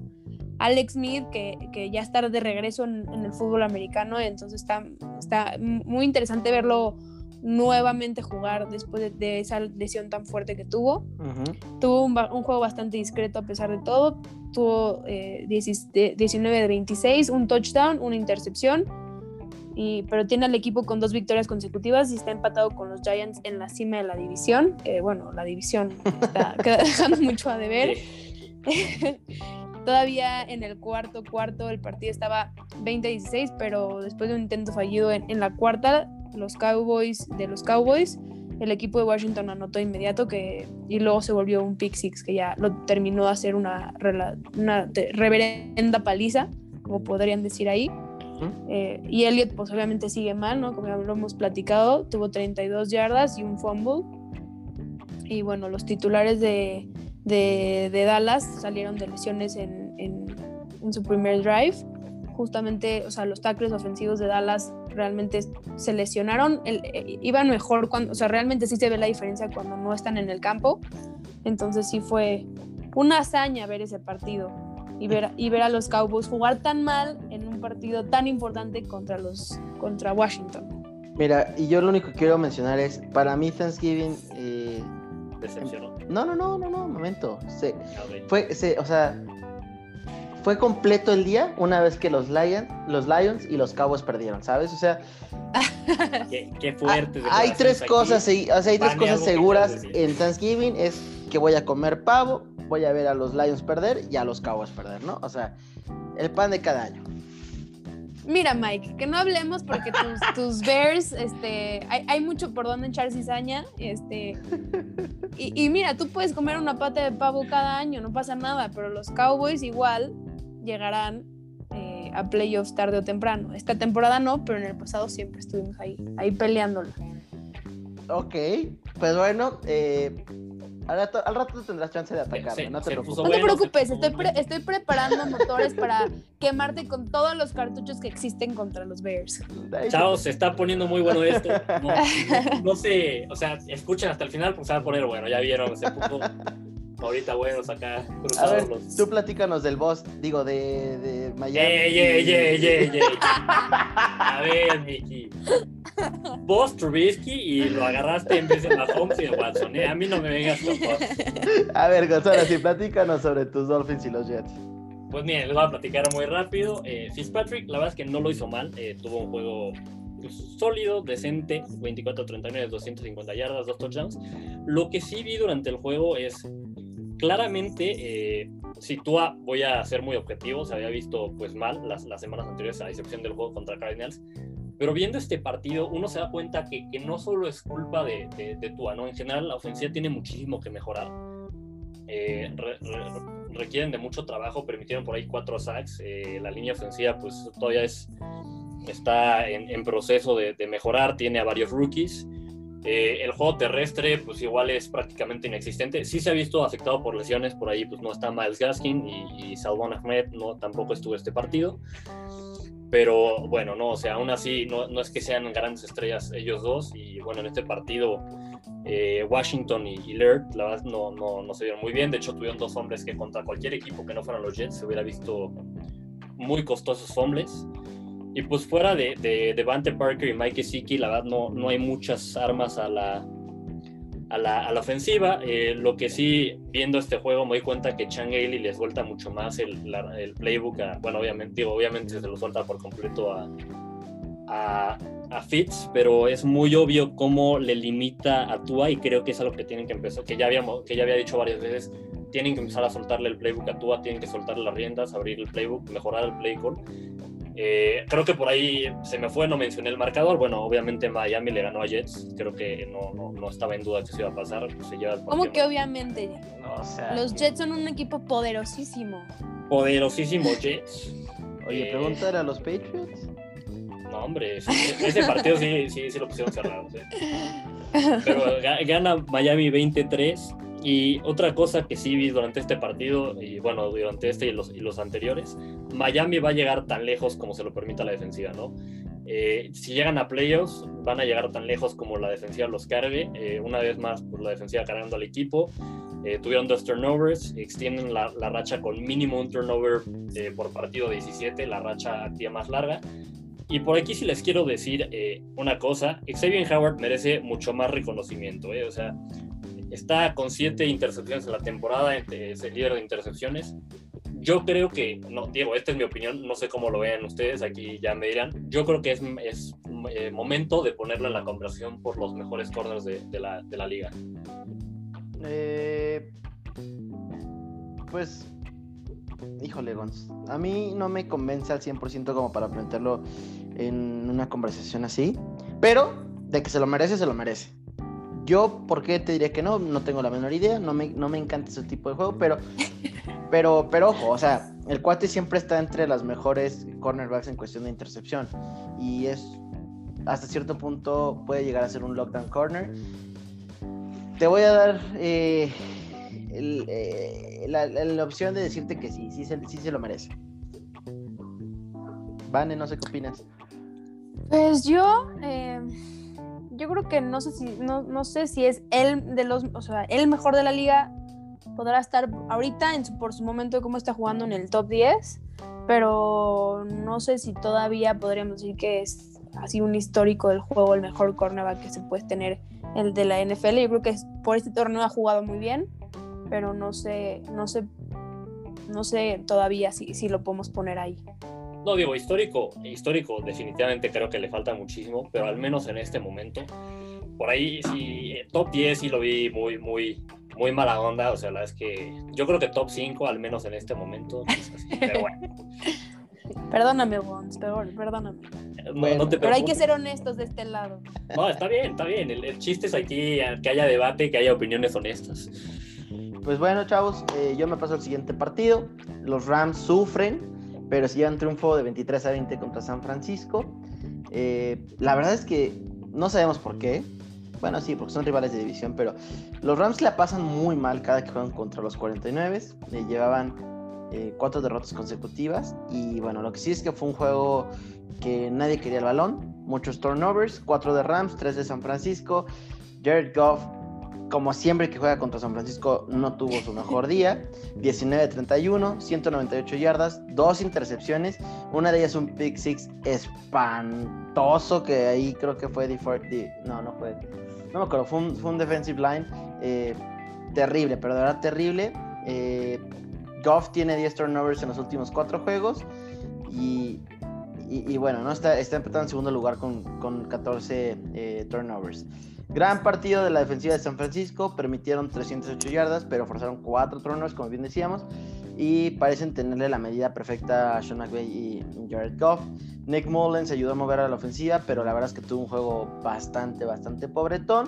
Alex Smith, que, que ya está de regreso en, el fútbol americano, entonces está, está muy interesante verlo nuevamente jugar después de, esa lesión tan fuerte que tuvo. Tuvo un, juego bastante discreto a pesar de todo. Tuvo 19 eh, de 26, un touchdown, una intercepción. Y, pero tiene al equipo con dos victorias consecutivas y está empatado con los Giants en la cima de la división. bueno, la división está dejando mucho a deber. Todavía en el cuarto cuarto el partido estaba 20-16, pero después de un intento fallido en la cuarta, los Cowboys de los Cowboys, el equipo de Washington anotó inmediato que y luego se volvió un pick six que ya lo terminó de hacer una, una reverenda paliza, como podrían decir ahí. Eh, y Elliot pues obviamente sigue mal, ¿no? Como ya lo hemos platicado, tuvo 32 yardas y un fumble. Y bueno, los titulares de, de, Dallas salieron de lesiones en, en, en su primer drive justamente, o sea, los tackles ofensivos de Dallas realmente se lesionaron, eh, iban mejor cuando, o sea, realmente sí se ve la diferencia cuando no están en el campo. Entonces sí fue una hazaña ver ese partido y ver, y ver a los Cowboys jugar tan mal en un partido tan importante contra los contra Washington. Mira, y yo lo único que quiero mencionar es, para mí Thanksgiving... Eh, ¿Decepcionó? No, no, no, no, no, momento. Se, fue, se, o sea, fue completo el día una vez que los Lions, los Lions y los Cowboys perdieron, ¿sabes? O sea, qué, fuerte. Hay tres cosas, o sea, hay tres cosas seguras en Thanksgiving es que voy a comer pavo, voy a ver a los Lions perder y a los Cowboys perder, ¿no? O sea, el pan de cada año. Mira, Mike, que no hablemos porque tus, Bears, este, hay, mucho por donde echar cizaña, este, y, y, mira, tú puedes comer una pata de pavo cada año, no pasa nada, pero los Cowboys igual llegarán eh, a playoffs tarde o temprano. Esta temporada no, pero en el pasado siempre estuvimos ahí, ahí peleándola. Ok, pues bueno, eh, al, rato, al, rato, tendrás chance de atacarme, no te preocupes. No te preocupes, estoy, estoy preparando motores para quemarte con todos los cartuchos que existen contra los Bears. Chao, se está poniendo muy bueno esto. No, sé, o sea, escuchen hasta el final porque se va a poner bueno, ya vieron, se puso ahorita buenos acá A ver, tú platícanos del boss, digo, de, de Miami. A ver, Miki. Boss Trubisky y lo agarraste en vez de Mahomes y de Watson. ¿eh? A mí no me vengas con boss. A ver, Gonzalo, sí, platícanos sobre tus Dolphins y los Jets. Pues miren, les voy a platicar muy rápido. Eh, Fitzpatrick, la verdad es que no lo hizo mal. Eh, tuvo un juego pues, sólido, decente, 24-39, 250 yardas, dos touchdowns. Lo que sí vi durante el juego es claramente, eh, si tú voy a ser muy objetivo, se había visto pues mal las, las, semanas anteriores, a excepción del juego contra Cardinals, pero viendo este partido, uno se da cuenta que, que no solo es culpa de, de, Tua, ¿no? En general, la ofensiva tiene muchísimo que mejorar. Eh, requieren de mucho trabajo, permitieron por ahí cuatro sacks. Eh, la línea ofensiva, pues todavía es, está en, en proceso de, de, mejorar, tiene a varios rookies. Eh, el juego terrestre, pues igual es prácticamente inexistente. Sí se ha visto afectado por lesiones, por ahí pues no está Miles Gaskin y, y Ahmed no, tampoco estuvo este partido. Pero bueno, no, o sea, aún así no, no es que sean grandes estrellas ellos dos. Y bueno, en este partido eh, Washington y, y la verdad no, no, no se vieron muy bien. De hecho, tuvieron dos hombres que contra cualquier equipo que no fueran los Jets se hubiera visto muy costosos hombres. Y pues fuera de, de, Devante Parker y Mike Siki, la verdad no, no hay muchas armas a la, a la, a la ofensiva. Eh, lo que sí, viendo este juego, me doy cuenta que Chang Ailey les suelta mucho más el, el playbook. bueno, obviamente, digo, obviamente se lo suelta por completo a, a, a, Fitz, pero es muy obvio cómo le limita a Tua y creo que es algo que tienen que empezar, que ya, habíamos, que ya había dicho varias veces. Tienen que empezar a soltarle el playbook a Tua, tienen que soltarle las riendas, abrir el playbook, mejorar el play eh, creo que por ahí se me fue, no mencioné el marcador. Bueno, obviamente Miami le ganó a Jets. Creo que no, no, no estaba en duda que se iba a pasar. Se ¿Cómo que obviamente? Los Jets son un equipo poderosísimo. Poderosísimo Jets. Oye, eh... a los Patriots. No, hombre, ese partido sí, sí, sí lo pusieron cerrado. Pero gana Miami 23 Y otra cosa que sí vi durante este partido, y bueno, durante este y los, y los anteriores, Miami va a llegar tan lejos como se lo permita la defensiva, ¿no? Eh, si llegan a playoffs, van a llegar tan lejos como la defensiva los cargue. Eh, una vez más, por la defensiva cargando al equipo. Eh, tuvieron dos turnovers, extienden la, la racha con mínimo un turnover por partido 17, la racha activa más larga. Y por aquí sí les quiero decir una cosa, Xavier Howard merece mucho más reconocimiento. O sea, está con siete intercepciones en la temporada, es el líder de intercepciones yo creo que, no, Diego, esta es mi opinión, no sé cómo lo vean ustedes, aquí ya me dirán, yo creo que es, eh, momento de ponerlo en la conversación por los mejores corners de, la, liga. Eh, pues, híjole, Gonz, a mí no me convence al 100% como para plantearlo en una conversación así, pero de que se lo merece, se lo merece. Yo, ¿por qué te diría que no? No tengo la menor idea, no me, no me encanta ese tipo de juego, pero Pero, pero ojo, o sea, el cuate siempre está entre las mejores cornerbacks en cuestión de intercepción. Y es, hasta cierto punto, puede llegar a ser un lockdown corner. Te voy a dar eh, eh, la, opción de decirte que sí, sí se, sí se lo merece. Vane, no sé qué opinas. Pues yo, eh, yo creo que no sé si, no, no sé si es el de los, o sea, el mejor de la liga podrá estar ahorita en por su momento como está jugando en el top 10, pero no sé si todavía podríamos decir que es así un histórico del juego, el mejor cornerback que se puede tener el de la NFL. Yo creo que por este torneo ha jugado muy bien, pero no sé, no sé, no sé todavía si, si lo podemos poner ahí. No digo histórico, histórico definitivamente creo que le falta muchísimo, pero al menos en este momento, por ahí sí, top 10 sí lo vi muy, muy, muy mala onda, o sea, la es que yo creo que top 5, al menos en este momento, pero bueno. Perdóname, Wons, perdóname. pero hay que ser honestos de este lado. No, está bien, está bien. El, chiste es aquí que haya debate, que haya opiniones honestas. Pues bueno, chavos, eh, yo me paso al siguiente partido. Los Rams sufren, pero si un triunfo de 23 a 20 contra San Francisco. Eh, la verdad es que no sabemos por qué. Bueno, sí, porque son rivales de división, pero los Rams la pasan muy mal cada que juegan contra los 49. Eh, llevaban eh, cuatro derrotas consecutivas. Y bueno, lo que sí es que fue un juego que nadie quería el balón. Muchos turnovers, cuatro de Rams, tres de San Francisco. Jared Goff como siempre que juega contra San Francisco, no tuvo su mejor día. 19-31, 198 yardas, dos intercepciones. Una de ellas un pick six espantoso, que ahí creo que fue de, no, no fue. No me acuerdo, fue un, defensive line eh, terrible, pero de verdad terrible. Eh, Goff tiene 10 turnovers en los últimos cuatro juegos. Y, y, bueno, ¿no? está, está empezando en segundo lugar con, con 14 eh, turnovers. Gran partido de la defensiva de San Francisco, permitieron 308 yardas, pero forzaron cuatro tronos, como bien decíamos, y parecen tenerle la medida perfecta a Sean McVay y Jared Goff. Nick Mullens ayudó a mover a la ofensiva, pero la verdad es que tuvo un juego bastante, bastante pobretón.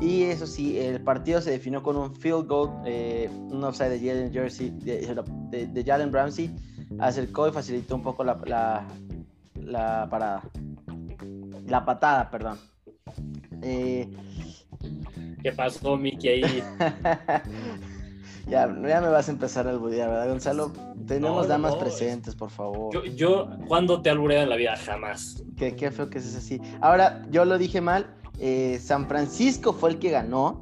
Y eso sí, el partido se definió con un field goal, eh, un offside de Jalen Jersey, de, Jalen Ramsey, acercó y facilitó un poco la, la, la parada. La patada, perdón. Eh, ¿Qué pasó, Miki, ahí? ya, ya me vas a empezar a alburear, ¿verdad, Gonzalo? Tenemos damas presentes, por favor. Yo, yo ¿cuándo te he albureado en la vida? Jamás. Qué, qué feo que es así. Ahora, yo lo dije mal. Eh, San Francisco fue el que ganó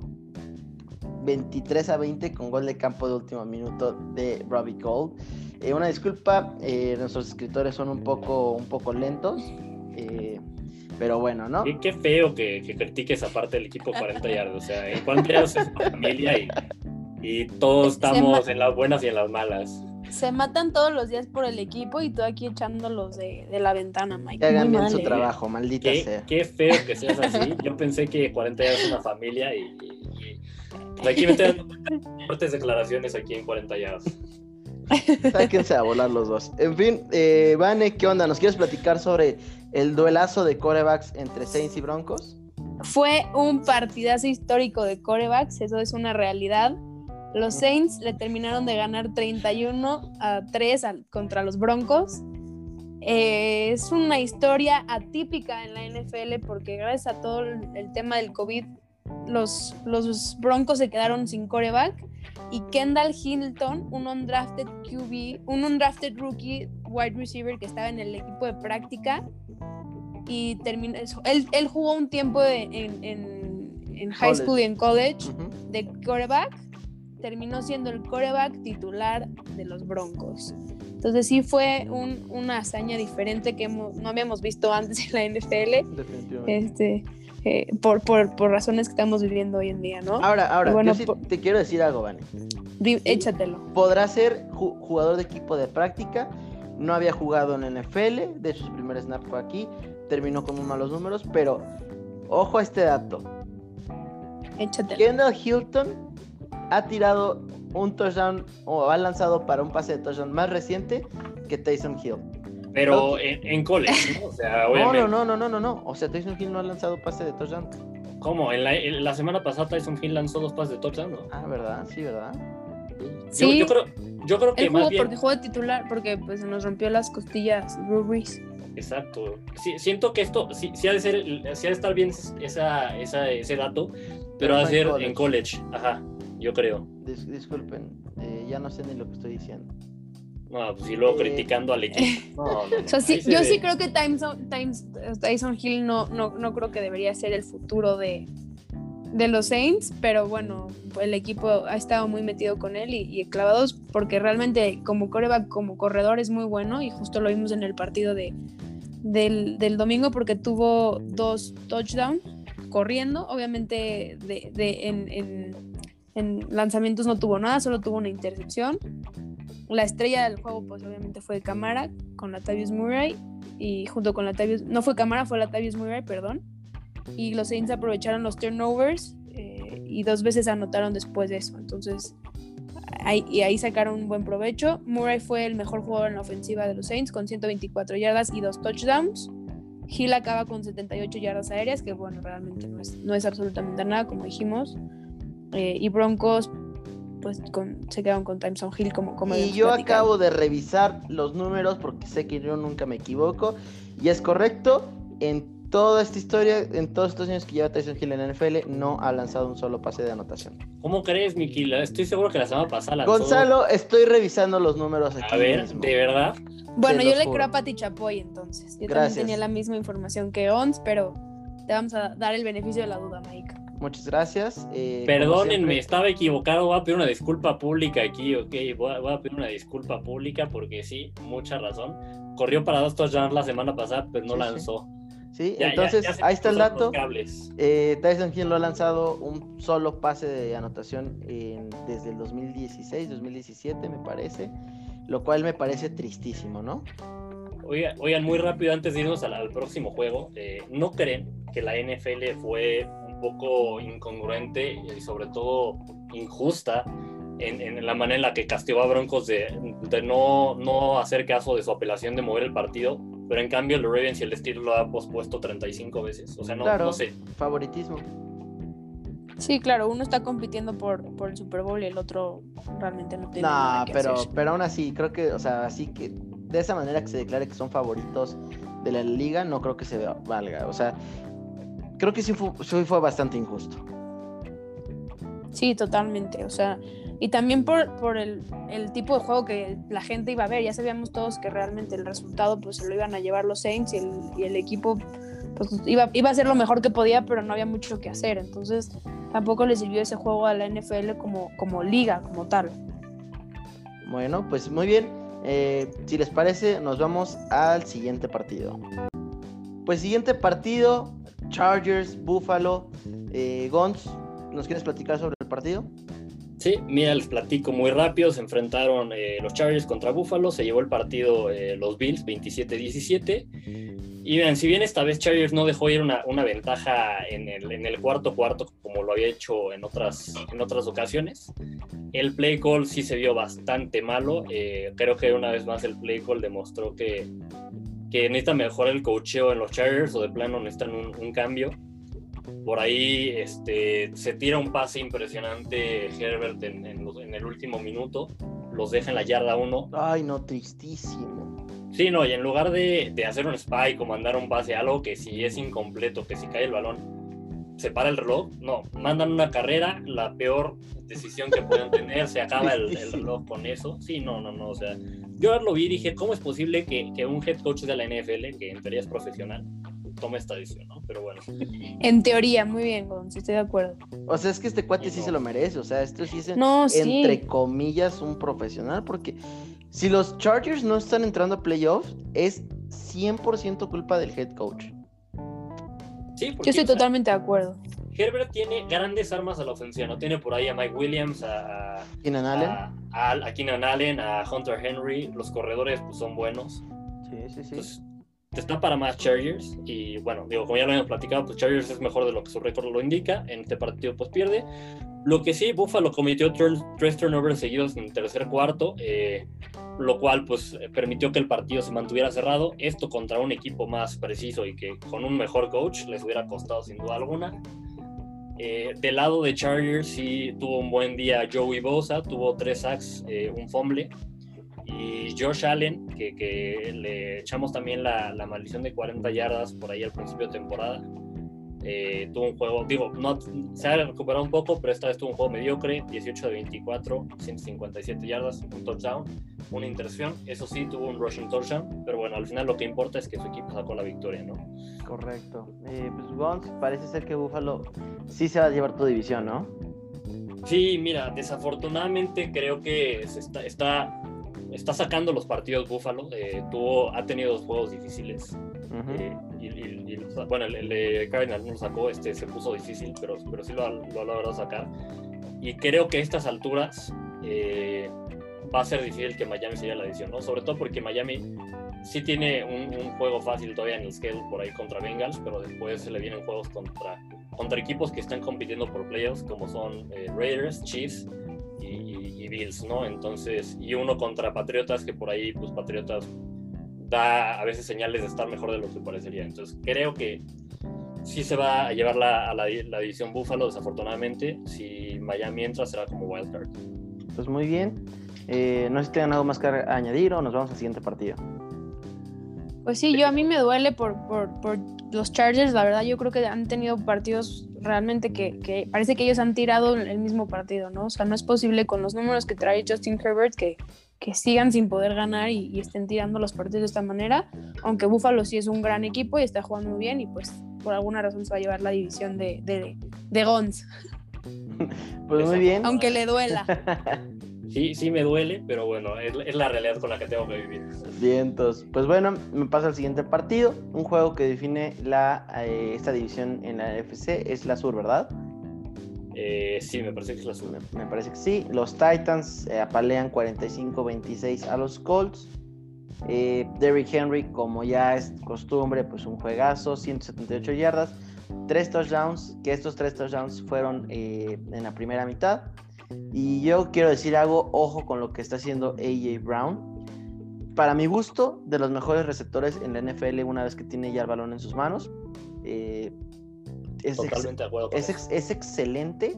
23 a 20 con gol de campo de último minuto de Robbie Gold. Eh, una disculpa, nuestros escritores son un poco, un poco lentos. Pero bueno, ¿no? Qué, qué feo que, que, critiques aparte del equipo 40 yardas. O sea, en 40 yardas es familia y, y todos estamos en las buenas y en las malas. Se matan todos los días por el equipo y tú aquí echándolos de, de la ventana, Mike. Que hagan bien su ¿eh? trabajo, maldita sea. Qué feo que seas así. Yo pensé que 40 yardas es una familia y, y, pues aquí me estoy dando fuertes declaraciones aquí en 40 yardas. Sáquense a volar los dos. En fin, eh, Vane, ¿qué onda? ¿Nos quieres platicar sobre el duelazo de corebacks entre Saints y Broncos? Fue un partidazo histórico de corebacks, eso es una realidad. Los Saints le terminaron de ganar 31 a 3 contra los Broncos. Eh, es una historia atípica en la NFL porque gracias a todo el tema del COVID los, los Broncos se quedaron sin coreback y Kendall Hilton, un undrafted QB, un undrafted rookie wide receiver que estaba en el equipo de práctica y terminó, él, él jugó un tiempo en, en, en high College. school y en college Ujú. de coreback, terminó siendo el coreback titular de los Broncos. Entonces sí fue un- una hazaña diferente que hemos- no habíamos visto antes en la NFL, Definitivamente. este, eh, por, por, por razones que estamos viviendo hoy en día, ¿no? Ahora, ahora, bueno, yo sí po- te quiero decir algo, Vane. Échatelo. Podrá ser ju- jugador de equipo de práctica, no había jugado en NFL, de hecho su primer snap fue aquí, terminó con muy malos números, pero ojo a este dato. Échatelo. Kendall Hilton ha tirado un touchdown o ha lanzado para un pase de touchdown más reciente que Tyson Hill. Pero en, en college, ¿no? O sea, No, obviamente. no, no, no, no, no, no. O sea, Tyson Hill no ha lanzado pase de touchdown. ¿Cómo? En la, en la semana pasada Tyson Hill lanzó dos pases de touchdown, ¿no? Ah, ¿verdad? Sí, ¿verdad? Yo, Sí. yo creo, yo creo que Él más jugó bien. porque jugó de titular, porque pues se nos rompió las costillas Brees. Exacto. Sí, siento que esto sí, sí ha de ser, sí ha de estar bien esa, esa, ese dato, pero Pero ha de ser college. en college. Ajá, yo creo. Dis- disculpen, eh, ya no sé ni lo que estoy diciendo. No, pues y luego Eh. criticando al equipo. No, no, no. O sea, sí, yo ve. sí creo que Tyson, Times- Tyson Hill no, no, no creo que debería ser el futuro de, de los Saints, pero bueno, el equipo ha estado muy metido con él y, y clavados porque realmente como coreback, como corredor es muy bueno y justo lo vimos en el partido de, del, domingo porque tuvo dos touchdowns corriendo, obviamente en lanzamientos no tuvo nada, solo tuvo una intercepción. La estrella del juego, pues obviamente fue Camara con Latavius Murray y junto con Latavius, no fue Camara, fue Latavius Murray, perdón. Y los Saints aprovecharon los turnovers eh, y dos veces anotaron después de eso. Entonces, ahí, y ahí sacaron un buen provecho. Murray fue el mejor jugador en la ofensiva de los Saints con 124 yardas y dos touchdowns. Hill acaba con 78 yardas aéreas, que bueno, realmente no es, no es absolutamente nada, como dijimos. Eh, y Broncos, pues con- se quedaron con Timeson Hill como, como y yo platicado. acabo de revisar los números porque sé que yo nunca me equivoco. Y es correcto, en toda esta historia, en todos estos años que lleva Tyson Hill en la NFL, no ha lanzado un solo pase de anotación. ¿Cómo crees, Miki? Estoy seguro que la semana pasada lanzó- Gonzalo, estoy revisando los números aquí. A ver, mismo. de verdad. Bueno, yo le juro. creo a Pati Chapoy entonces. Yo Gracias. también tenía la misma información que Ons, pero te vamos a dar el beneficio de la duda, Mike. Muchas gracias. eh, Perdónenme, estaba equivocado. Voy a pedir una disculpa pública aquí, ok. Voy a, voy a pedir una disculpa pública porque sí, mucha razón. Corrió para dos touchdowns la semana pasada, pero no sí. lanzó. Sí, Ya- ya- entonces ya se ahí está el dato. Eh, Tyson Hill no ha lanzado un solo pase de anotación en- desde el 2016, 2017 me parece, lo cual me parece tristísimo, ¿no? Oiga- Oigan, muy rápido antes de irnos al, al próximo juego, eh, ¿no creen que la NFL fue un poco incongruente y sobre todo injusta en, en la manera en la que castigó a Broncos de, de no, no hacer caso de su apelación de mover el partido? Pero en cambio el Ravens y el Steelers lo ha pospuesto 35 veces. O sea, no, claro, no sé. favoritismo. Sí, claro, uno está compitiendo por, por el Super Bowl y el otro realmente no tiene No, nada que pero, hacer. pero aún así, creo que, o sea, así que de esa manera que se declare que son favoritos de la liga, no creo que se valga. O sea, creo que sí fue, sí fue bastante injusto. Sí, totalmente. O sea, y también por, por el, el tipo de juego que la gente iba a ver. Ya sabíamos todos que realmente el resultado pues se lo iban a llevar los Saints y el, equipo pues iba, iba a hacer lo mejor que podía, pero no había mucho que hacer. Entonces tampoco le sirvió ese juego a la NFL como, como liga, como tal. Bueno, pues muy bien. Eh, si les parece, nos vamos al siguiente partido. Pues siguiente partido, Chargers, Buffalo, eh, Gons. ¿Nos quieres platicar sobre el partido? Sí, mira, les platico muy rápido. Se enfrentaron eh, los Chargers contra Buffalo. Se llevó el partido eh, los Bills 27-17. Y vean, si bien esta vez Chargers no dejó ir una, ventaja en el, cuarto cuarto como lo había hecho en otras, ocasiones, el play call sí se vio bastante malo. Eh, creo que una vez más el play call demostró que, que necesita mejorar el cocheo en los Chargers o de plano necesitan un cambio. Por ahí este, se tira un pase impresionante Herbert en, en los- en el último minuto, los deja en la yarda 1. Ay, no, tristísimo. Sí, no, y en lugar de, de hacer un spike o mandar un pase, algo que si es incompleto, que si cae el balón, se para el reloj, no, mandan una carrera, la peor decisión que pueden tener, se acaba el, el, reloj con eso. Sí, no, no, no, o sea, yo lo vi y dije, ¿cómo es posible que, que un head coach de la NFL, que en teoría es profesional, tome esta decisión, ¿no? Pero bueno. En teoría, muy bien, Gonz, estoy de acuerdo. O sea, es que este cuate sí No. se lo merece, o sea, esto sí es, No, sí. entre comillas, un profesional, porque si los Chargers no están entrando a playoffs, es 100% culpa del head coach. Sí, porque, Yo estoy o sea, totalmente de acuerdo. Herbert tiene grandes armas a la ofensiva, ¿no? Tiene por ahí a Mike Williams, a, a, Keenan Allen. a, a, a Keenan Allen, a Hunter Henry, los corredores pues, son buenos. Sí, sí, sí. Entonces, está para más Chargers. Y bueno, digo, como ya lo habíamos platicado, pues Chargers es mejor de lo que su récord lo indica. En este partido, pues pierde. Lo que sí, Buffalo cometió tres turnovers seguidos en el tercer cuarto, eh, lo cual pues eh, permitió que el partido se mantuviera cerrado. Esto contra un equipo más preciso y que con un mejor coach les hubiera costado sin duda alguna. Eh, del lado de Chargers sí tuvo un buen día Joey Bosa, tuvo tres sacks, eh, un fumble. Y Josh Allen, que, que le echamos también la, la maldición de 40 yardas por ahí al principio de temporada. Eh, tuvo un juego, digo, no, se ha recuperado un poco, pero esta vez tuvo un juego mediocre, 18 de 24, 157 yardas, un touchdown, una intercepción. Eso sí, tuvo un rushing touchdown, pero bueno, al final lo que importa es que su equipo sacó la victoria, ¿no? Correcto. Eh, pues parece ser que Buffalo sí se va a llevar tu división, ¿no? Sí, mira, desafortunadamente creo que se está, está, está sacando los partidos Buffalo. eh, tuvo, ha tenido dos juegos difíciles. Ujú. eh, y, y- y los- bueno, el, el de Cardinals no lo sacó, este se puso difícil, pero, pero sí lo ha, lo ha logrado sacar. Y creo que a estas alturas eh, va a ser difícil que Miami se lleve la edición, ¿no? Sobre todo porque Miami sí tiene un, un juego fácil todavía en el schedule por ahí contra Bengals, pero después se le vienen juegos contra, contra equipos que están compitiendo por playoffs, como son eh, Raiders, Chiefs y, Bills, ¿no? Entonces, y uno contra Patriotas, que por ahí, pues Patriotas da a veces señales de estar mejor de lo que parecería. Entonces, creo que sí se va a llevar la, a la, la división Buffalo, desafortunadamente. Si Miami entra, será como wildcard. Pues muy bien. Eh, no sé si tengan algo más que añadir o nos vamos al siguiente partido. Pues sí, yo a mí me duele por, por, por los Chargers, la verdad yo creo que han tenido partidos realmente que, que parece que ellos han tirado el mismo partido, ¿no? O sea, no es posible con los números que trae Justin Herbert que, que sigan sin poder ganar y, y estén tirando los partidos de esta manera, aunque Buffalo sí es un gran equipo y está jugando muy bien y pues por alguna razón se va a llevar la división de, de, de Gons, Pues muy bien. aunque le duela. Sí, sí me duele, pero bueno, es, es la realidad con la que tengo que vivir. Vientos. Pues bueno, me pasa al siguiente partido. Un juego que define la, eh, esta división en la NFC es la sur, ¿verdad? Eh, sí, me parece que es la suya. Me, me parece que sí. Los Titans eh, apalean 45-26 a los Colts. Eh, Derrick Henry, como ya es costumbre, pues un juegazo, 178 yardas, tres touchdowns, que estos tres touchdowns fueron en la primera mitad. Y yo quiero decir algo, ojo con lo que está haciendo AJ Brown. Para mi gusto, de los mejores receptores en la NFL una vez que tiene ya el balón en sus manos. Eh, es ex- Totalmente de acuerdo ex- es excelente,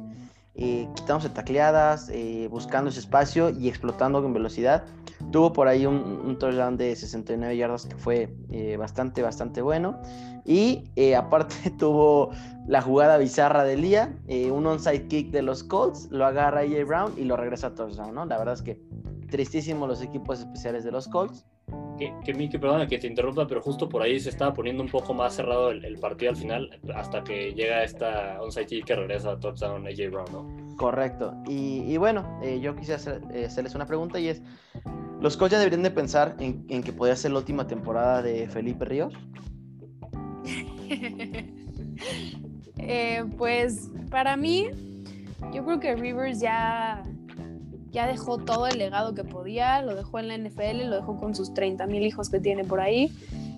eh, quitándose tacleadas, eh, buscando ese espacio y explotando en velocidad. Tuvo por ahí un, un touchdown de 69 yardas que fue eh, bastante, bastante bueno. Y eh, aparte tuvo la jugada bizarra del día, un onside kick de los Colts, lo agarra AJ Brown y lo regresa a touchdown, ¿no? La verdad es que tristísimo los equipos especiales de los Colts. Que, que Miki, perdona que te interrumpa, pero justo por ahí se estaba poniendo un poco más cerrado el, el partido al final, hasta que llega esta onside kick que regresa a touchdown AJ Brown, ¿no? Correcto. Y, y bueno, eh, yo quisiera hacer- eh, hacerles una pregunta y es, ¿los ya deberían de pensar en, en que podría ser la última temporada de Felipe Ríos? Eh, pues para mí, yo creo que Rivers ya, ya dejó todo el legado que podía, lo dejó en la NFL, lo dejó con sus 30 mil hijos que tiene por ahí.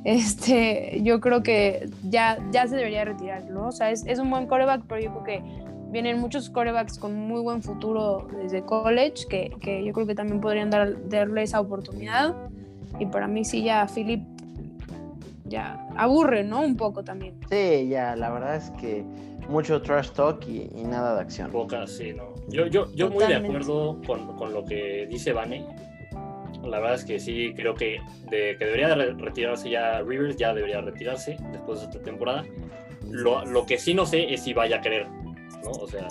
Este, yo creo que ya, ya se debería retirar, ¿no? O sea, es, es un buen coreback, pero yo creo que vienen muchos corebacks con muy buen futuro desde college, que, que yo creo que también podrían dar, darle esa oportunidad. Y para mí sí, ya Philip ya aburre, ¿no? Un poco también. Sí, ya, la verdad es que mucho trash talk y, y nada de acción. Pocas, sí, ¿no? Yo, yo, yo muy de acuerdo con, con lo que dice Vane. La verdad es que sí, creo que, de, que debería de re- retirarse ya Rivers, ya debería retirarse después de esta temporada. Lo, lo que sí no sé es si vaya a querer, ¿no? O sea,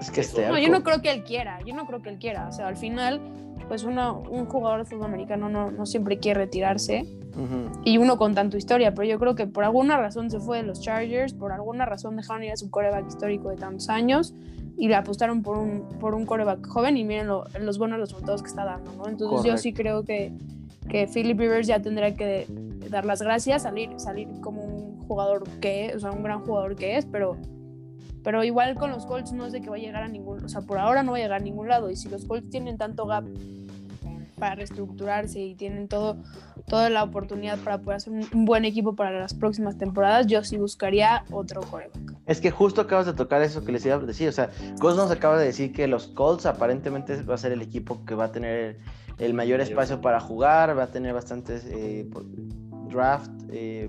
Es que este No, yo no creo que él quiera, yo no creo que él quiera. O sea, al final, pues uno, un jugador de fútbol americano no, no siempre quiere retirarse. Ujú. Y uno con tanto historia, pero yo creo que por alguna razón se fue de los Chargers, por alguna razón dejaron ir a su coreback histórico de tantos años y le apostaron por un, por un coreback joven y miren lo- los buenos resultados que está dando, ¿no? Entonces yo sí creo que, que Philip Rivers ya tendrá que dar las gracias, salir, salir como un jugador que es, o sea, un gran jugador que es, pero, pero igual con los Colts no es de que va a llegar a ningún, o sea, por ahora no va a llegar a ningún lado y si los Colts tienen tanto gap para reestructurarse y tienen todo toda la oportunidad para poder hacer un, buen equipo para las próximas temporadas, yo sí buscaría otro coreback. Es que justo acabas de tocar eso que les iba a decir. O sea, Gus nos acaba de decir que los Colts aparentemente va a ser el equipo que va a tener el mayor espacio para jugar, va a tener bastantes eh, draft, eh,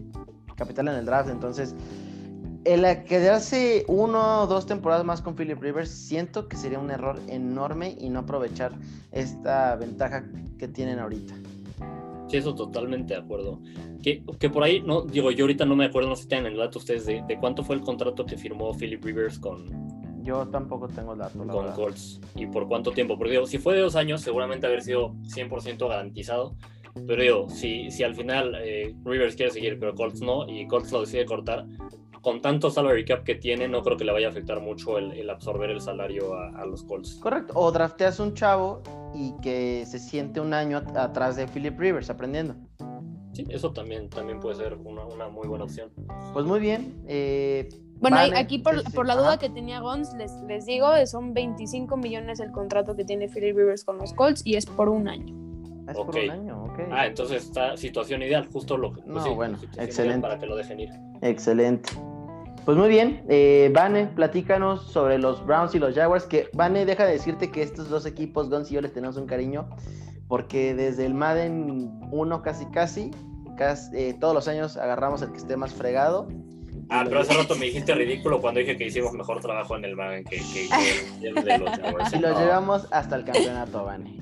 capital en el draft. Entonces, el quedarse uno o dos temporadas más con Philip Rivers, siento que sería un error enorme y no aprovechar esta ventaja que tienen ahorita. Sí, eso totalmente de acuerdo. Que, que por ahí, no, digo, yo ahorita no me acuerdo, no sé si tienen el dato ustedes de, de cuánto fue el contrato que firmó Philip Rivers con, Yo tampoco tengo el dato, con. Colts y por cuánto tiempo. Porque digo, si fue de dos años, seguramente haber sido 100% garantizado. Pero digo, si, si al final eh, Rivers quiere seguir, pero Colts no, y Colts lo decide cortar, con tanto salary cap que tiene, no creo que le vaya a afectar mucho el, el absorber el salario a, a los Colts. Correcto. O drafteas un chavo y que se siente un año at- atrás de Philip Rivers aprendiendo. Sí, eso también, también puede ser una, una muy buena opción. Pues muy bien. eh, Bueno, Vale, aquí por, sí, sí, por la ajá. duda que tenía Gons, les, les digo, son 25 millones el contrato que tiene Philip Rivers con los Colts y es por un año. es por Ok. un año, ok. Ah, entonces está situación ideal, justo lo que. No, bueno, situación ideal excelente. Para que lo dejen ir. Excelente. Pues muy bien, eh, Vane, platícanos sobre los Browns y los Jaguars. Que Vane, deja de decirte que estos dos equipos, Guns y yo, les tenemos un cariño, porque desde el Madden 1 casi casi, cas- eh, todos los años agarramos el que esté más fregado. Ah, pero hace rato me dijiste ridículo cuando dije que hicimos mejor trabajo en el Madden que, que, de los Jaguars. Y lo No. llevamos hasta el campeonato, Vane.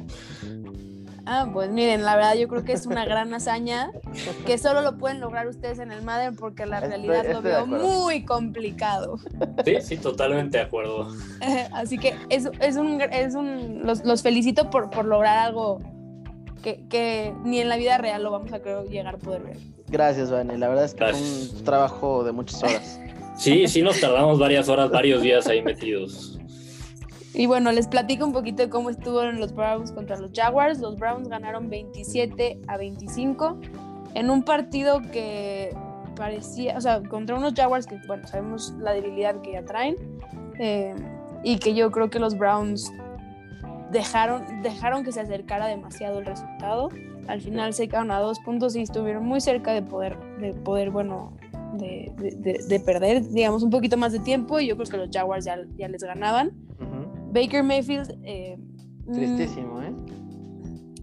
Ah, pues miren, la verdad yo creo que es una gran hazaña que solo lo pueden lograr ustedes en el Madden porque la realidad lo estoy veo muy complicado. Sí, sí, totalmente de acuerdo. Así que es, es un, es un los, los felicito por, por lograr algo que, que ni en la vida real lo vamos a creo llegar a poder ver. Gracias, Vane. La verdad es que fue Gracias. un trabajo de muchas horas. Sí, sí nos tardamos varias horas, varios días ahí metidos. Y bueno, les platico un poquito de cómo estuvieron los Browns contra los Jaguars. Los Browns ganaron 27 a 25 en un partido que parecía, o sea, contra unos Jaguars que, bueno, sabemos la debilidad que ya traen eh, y que yo creo que los Browns dejaron, dejaron que se acercara demasiado el resultado. Al final se quedaron a dos puntos y estuvieron muy cerca de poder, de poder bueno, de, de- de- de perder, digamos, un poquito más de tiempo y yo creo que los Jaguars ya, ya les ganaban. Baker Mayfield. eh, mm, Tristísimo, ¿eh?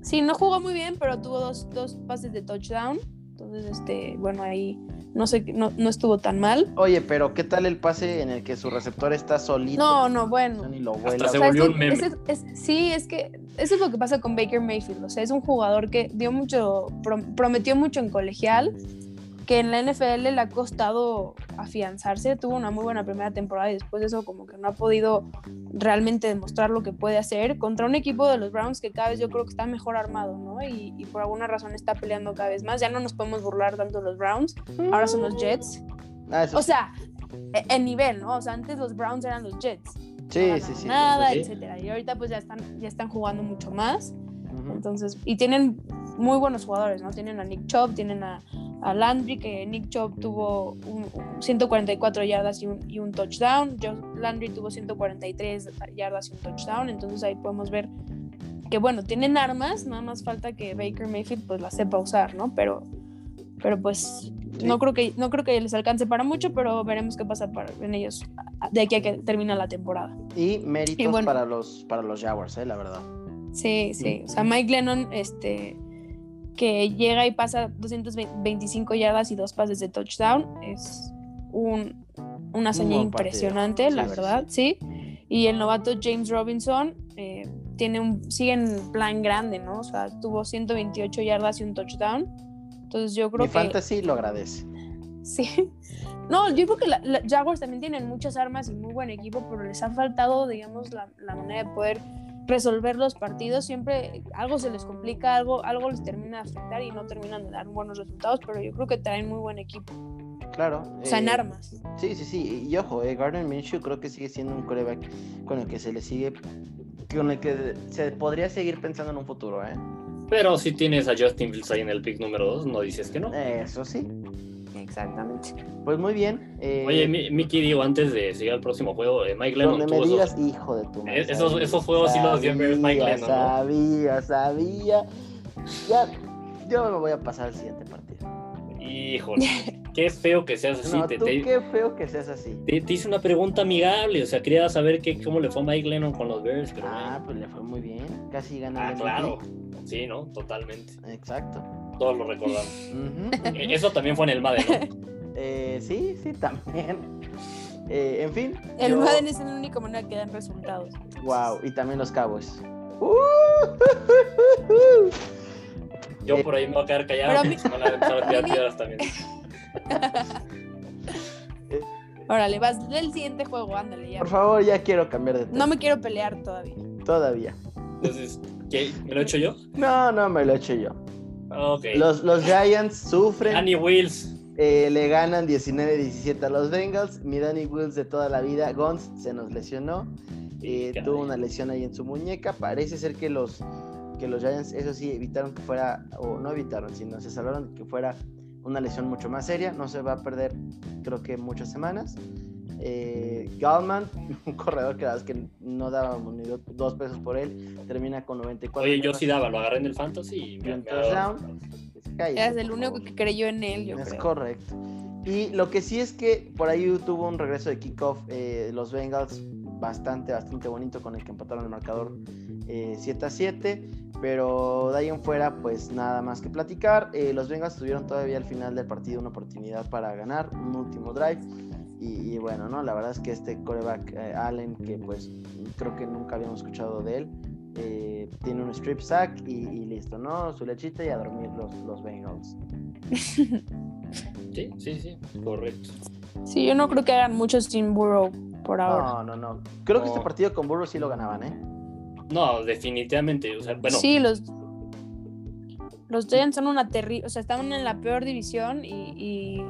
sí, no jugó muy bien, pero tuvo dos, dos pases de touchdown. Entonces, este, bueno, ahí no sé, no, no estuvo tan mal. Oye, pero ¿qué tal el pase en el que su receptor está solito? No, no, bueno. Ni lo Hasta se O sea, es volvió un meme. es- sí, es que eso es lo que pasa con Baker Mayfield. O sea, es un jugador que dio mucho, prom- prometió mucho en colegial, que en la NFL le ha costado afianzarse. Tuvo una muy buena primera temporada y después de eso como que no ha podido realmente demostrar lo que puede hacer contra un equipo de los Browns que cada vez yo creo que está mejor armado, ¿no? Y, y por alguna razón está peleando cada vez más. Ya no nos podemos burlar tanto de los Browns, ahora son los Jets. Ah, O sea, e- en nivel, ¿no? O sea, antes los Browns eran los Jets sí, no sí, sí. nada, sí. etcétera. Y ahorita pues ya están, ya están jugando mucho más. Entonces, y tienen muy buenos jugadores, ¿no? Tienen a Nick Chubb, tienen a, a Landry, que Nick Chubb tuvo un- un 144 yardas y un, y un touchdown. Landry tuvo 143 yardas y un touchdown. Entonces ahí podemos ver que bueno, tienen armas, nada más falta que Baker Mayfield pues las sepa usar, ¿no? Pero, pero pues Sí. no creo que no creo que les alcance para mucho, pero veremos qué pasa para, en ellos de aquí a que termina la temporada. Y méritos Y bueno. para los para los Jaguars, eh, la verdad. Sí, sí. O sea, Mike Lennon, este, que llega y pasa 225 yardas y dos pases de touchdown, es un, una hazaña impresionante, Sí, la sí, verdad, sí. Y el novato James Robinson eh, tiene un, sigue en plan grande, ¿no? O sea, tuvo 128 yardas y un touchdown. Entonces yo creo Mi que fantasy lo agradece. sí. No, yo creo que la, la Jaguars también tienen muchas armas y muy buen equipo, pero les ha faltado, digamos, la, la manera de poder resolver los partidos. Siempre algo se les complica, algo, algo les termina de afectar y no terminan de dar buenos resultados, pero yo creo que traen muy buen equipo. Claro. O sea, en eh, armas. Sí, sí, sí. Y ojo, eh, Gardner Minshew creo que sigue siendo un coreback con el que se le sigue. con el que se podría seguir pensando en un futuro, ¿eh? Pero si tienes a Justin Fields ahí en el pick número 2, no dices que no. Eso sí. Exactamente. Pues muy bien. eh, Oye, Mi- Mickey, digo, antes de seguir al próximo juego, eh, Mike Lennon donde me digas, esos- hijo de tu madre. Eh, esos- sabía, esos juegos sí los dio Mike sabía, Lennon, ¿no? Sabía, sabía. Ya, yo me voy a pasar al siguiente partido. Híjole, qué feo que seas así. no, te, tú te- qué feo que seas así. te- te hice una pregunta amigable, o sea, quería saber qué, cómo le fue a Mike Lennon con los Bears, pero Ah, pues le fue muy bien. Casi gana Ah, claro. MVP. Sí, ¿no? Totalmente. Exacto. Todos lo recordamos. Ujú. Eh, Eso también fue en el MADE, ¿no? Eh, sí, sí, también. Eh, en fin. El yo- Madden es la única manera que dan resultados. Wow, y también los Cowboys. Yo Eh, por ahí me voy a quedar callado porque mí- se van a empezar a tirar piedras también. Órale, vas del siguiente juego, ándale ya. Por favor, ya quiero cambiar de tema. No me quiero pelear todavía. Todavía. Entonces, ¿qué? ¿Me lo he hecho yo? No, no me lo he hecho yo. Los, los Giants sufren. Danny Wills. eh, le ganan 19-17 a los Bengals. Mi Danny Wills de toda la vida. Gons se nos lesionó. eh, tuvo una lesión ahí en su muñeca. Parece ser que los, que los Giants, eso sí, evitaron que fuera, o no evitaron, sino se salvaron de que fuera una lesión mucho más seria. No se va a perder, creo que muchas semanas. Eh, Gallman, un corredor que la verdad es que no dábamos ni do- dos pesos por él, termina con 94. Oye, yo sí daba, lo agarré en el fantasy y me, me touchdown. Eras el único que creyó en él, yo Es creo. correcto. Y lo que sí es que por ahí tuvo un regreso de kickoff eh, los Bengals bastante, bastante bonito con el que empataron el marcador eh, 7 a 7. Pero de ahí en fuera, pues nada más que platicar. Eh, los Bengals tuvieron todavía al final del partido una oportunidad para ganar, un último drive. Y, y bueno, ¿no? La verdad es que este coreback eh, Allen, que pues creo que nunca habíamos escuchado de él, eh, tiene un strip sack y, y listo, ¿no? Su lechita y a dormir los, los Bengals. Sí, sí, sí, correcto. Sí, yo no creo que hagan mucho sin Burrow por ahora. No, no, no. Creo que este partido con Burrow sí lo ganaban, ¿eh? No, definitivamente. O sea, bueno, Sí, los, los Giants son una terrible, o sea, están en la peor división y, y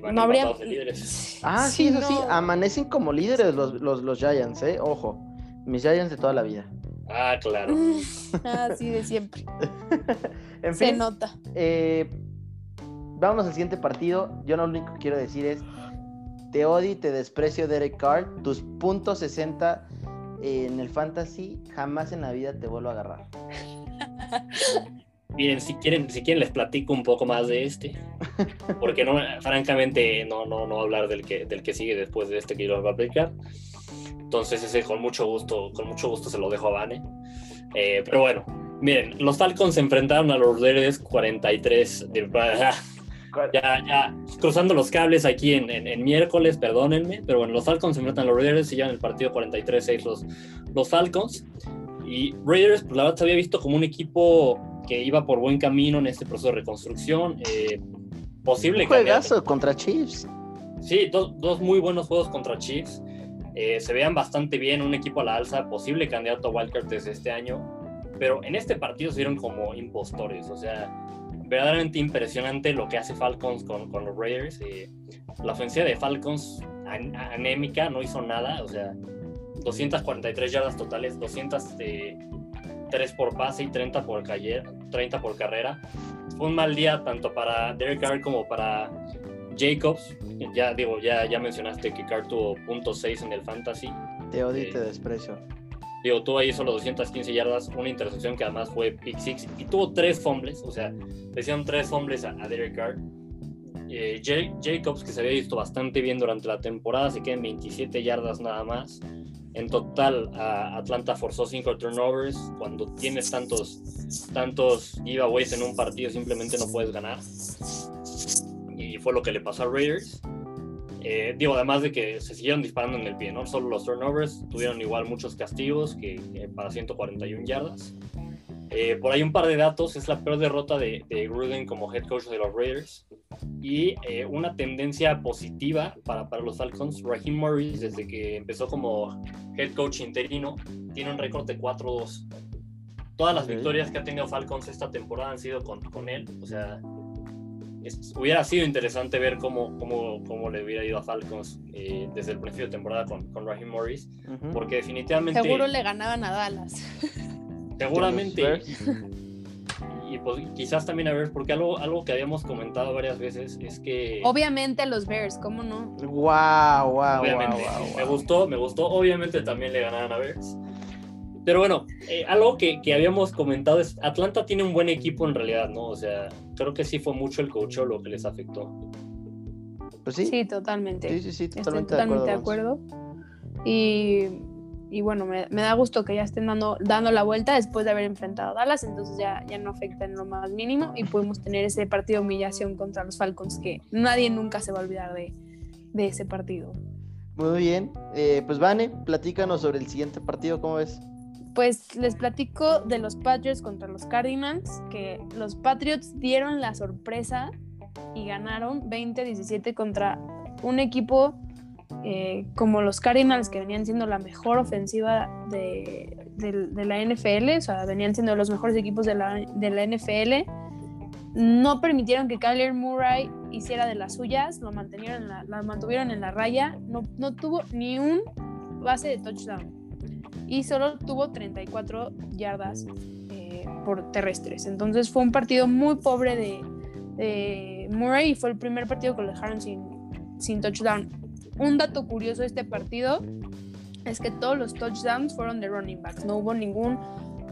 y van no habría... empatados de líderes. Ah, sí, eso sí. Amanecen como líderes los, los, los Giants, ¿eh? Ojo. Mis Giants de toda la vida. Ah, claro. ah, sí, de siempre. En Se fin, nota. eh, vámonos al siguiente partido. Yo lo único que quiero decir es: Te odio y te desprecio, Derek Carr. Tus puntos 60 en el fantasy, jamás en la vida te vuelvo a agarrar. Miren, si quieren, si quieren les platico un poco más de este. Porque no, francamente no, no, no hablar del que, del que sigue después de este que yo les voy a platicar. Entonces ese con mucho gusto, con mucho gusto se lo dejo a Vane. Eh, pero bueno, miren, los Falcons se enfrentaron a los Raiders 43 de ya, ya cruzando los cables aquí en, en- en miércoles, perdónenme, pero bueno, los Falcons se enfrentan a los Raiders y llevan el partido 43-6 los, los Falcons. Y Raiders, pues la verdad se había visto como un equipo que iba por buen camino en este proceso de reconstrucción. eh, posible Un juegazo contra Chiefs. Sí, dos, dos muy buenos juegos contra Chiefs. Eh, se vean bastante bien, un equipo a la alza, posible candidato a Wildcard desde este año. Pero en este partido se vieron como impostores. O sea, verdaderamente impresionante lo que hace Falcons con, con los Raiders. Eh, la ofensiva de Falcons, an- anémica, no hizo nada. O sea, 243 yardas totales, 203 por pase y 30 por, calle- 30 por carrera. Fue un mal día tanto para Derek Carr como para Jacobs. Ya digo, ya, ya mencionaste que Carr tuvo .6 en el fantasy. Te odio y Eh, te desprecio. Digo, tuvo ahí solo 215 yardas, una intercepción que además fue pick six y tuvo tres fumbles, o sea, le hicieron tres fumbles a, a Derek Carr. Eh, Ja- Jacobs, que se había visto bastante bien durante la temporada, se queda en 27 yardas nada más. En total, a- Atlanta forzó cinco turnovers. Cuando tienes tantos, tantos giveaways en un partido, simplemente no puedes ganar. Y fue lo que le pasó a Raiders. Eh, digo, además de que se siguieron disparando en el pie, ¿no? Solo los turnovers tuvieron igual muchos castigos que, que para 141 yardas. Eh, por ahí un par de datos, es la peor derrota de, de Gruden como head coach de los Raiders y eh, una tendencia positiva para, para los Falcons. Raheem Morris, desde que empezó como head coach interino, tiene un récord de 4-2. Todas las victorias que ha tenido Falcons esta temporada han sido con, con él. O sea, es- hubiera sido interesante ver cómo, cómo, cómo le hubiera ido a Falcons eh, desde el principio de temporada con, con Raheem Morris, Ujú. porque definitivamente, Seguro le ganaban a Dallas. seguramente, Bears. y pues, quizás también a ver, porque algo, algo que habíamos comentado varias veces es que... Obviamente a los Bears, ¿cómo no? Guau, guau, obviamente. guau, Me gustó, me gustó. Obviamente también le ganaron a Bears. Pero bueno, eh, algo que, que habíamos comentado es, Atlanta tiene un buen equipo en realidad, ¿no? O sea, creo que sí fue mucho el coach lo que les afectó. Pues sí, Sí, totalmente. sí, sí, sí, Estoy totalmente, totalmente de Vance. acuerdo. Y, y bueno, me, me da gusto que ya estén dando, dando la vuelta después de haber enfrentado a Dallas, entonces ya, ya no afecta en lo más mínimo y pudimos tener ese partido de humillación contra los Falcons que nadie nunca se va a olvidar de, de ese partido. Muy bien. Eh, pues Vane, platícanos sobre el siguiente partido, ¿cómo ves? Pues les platico de los Patriots contra los Cardinals, que los Patriots dieron la sorpresa y ganaron 20-17 contra un equipo eh, como los Cardinals, que venían siendo la mejor ofensiva de, la NFL, o sea, venían siendo los mejores equipos de la, NFL. No permitieron que Kyler Murray hiciera de las suyas, lo mantuvieron en la, raya, no, tuvo ni un base de touchdown y solo tuvo 34 yardas eh, por terrestres. Entonces fue un partido muy pobre de, Murray y fue el primer partido que lo dejaron sin touchdown. Un dato curioso de este partido es que todos los touchdowns fueron de running backs. No hubo ningún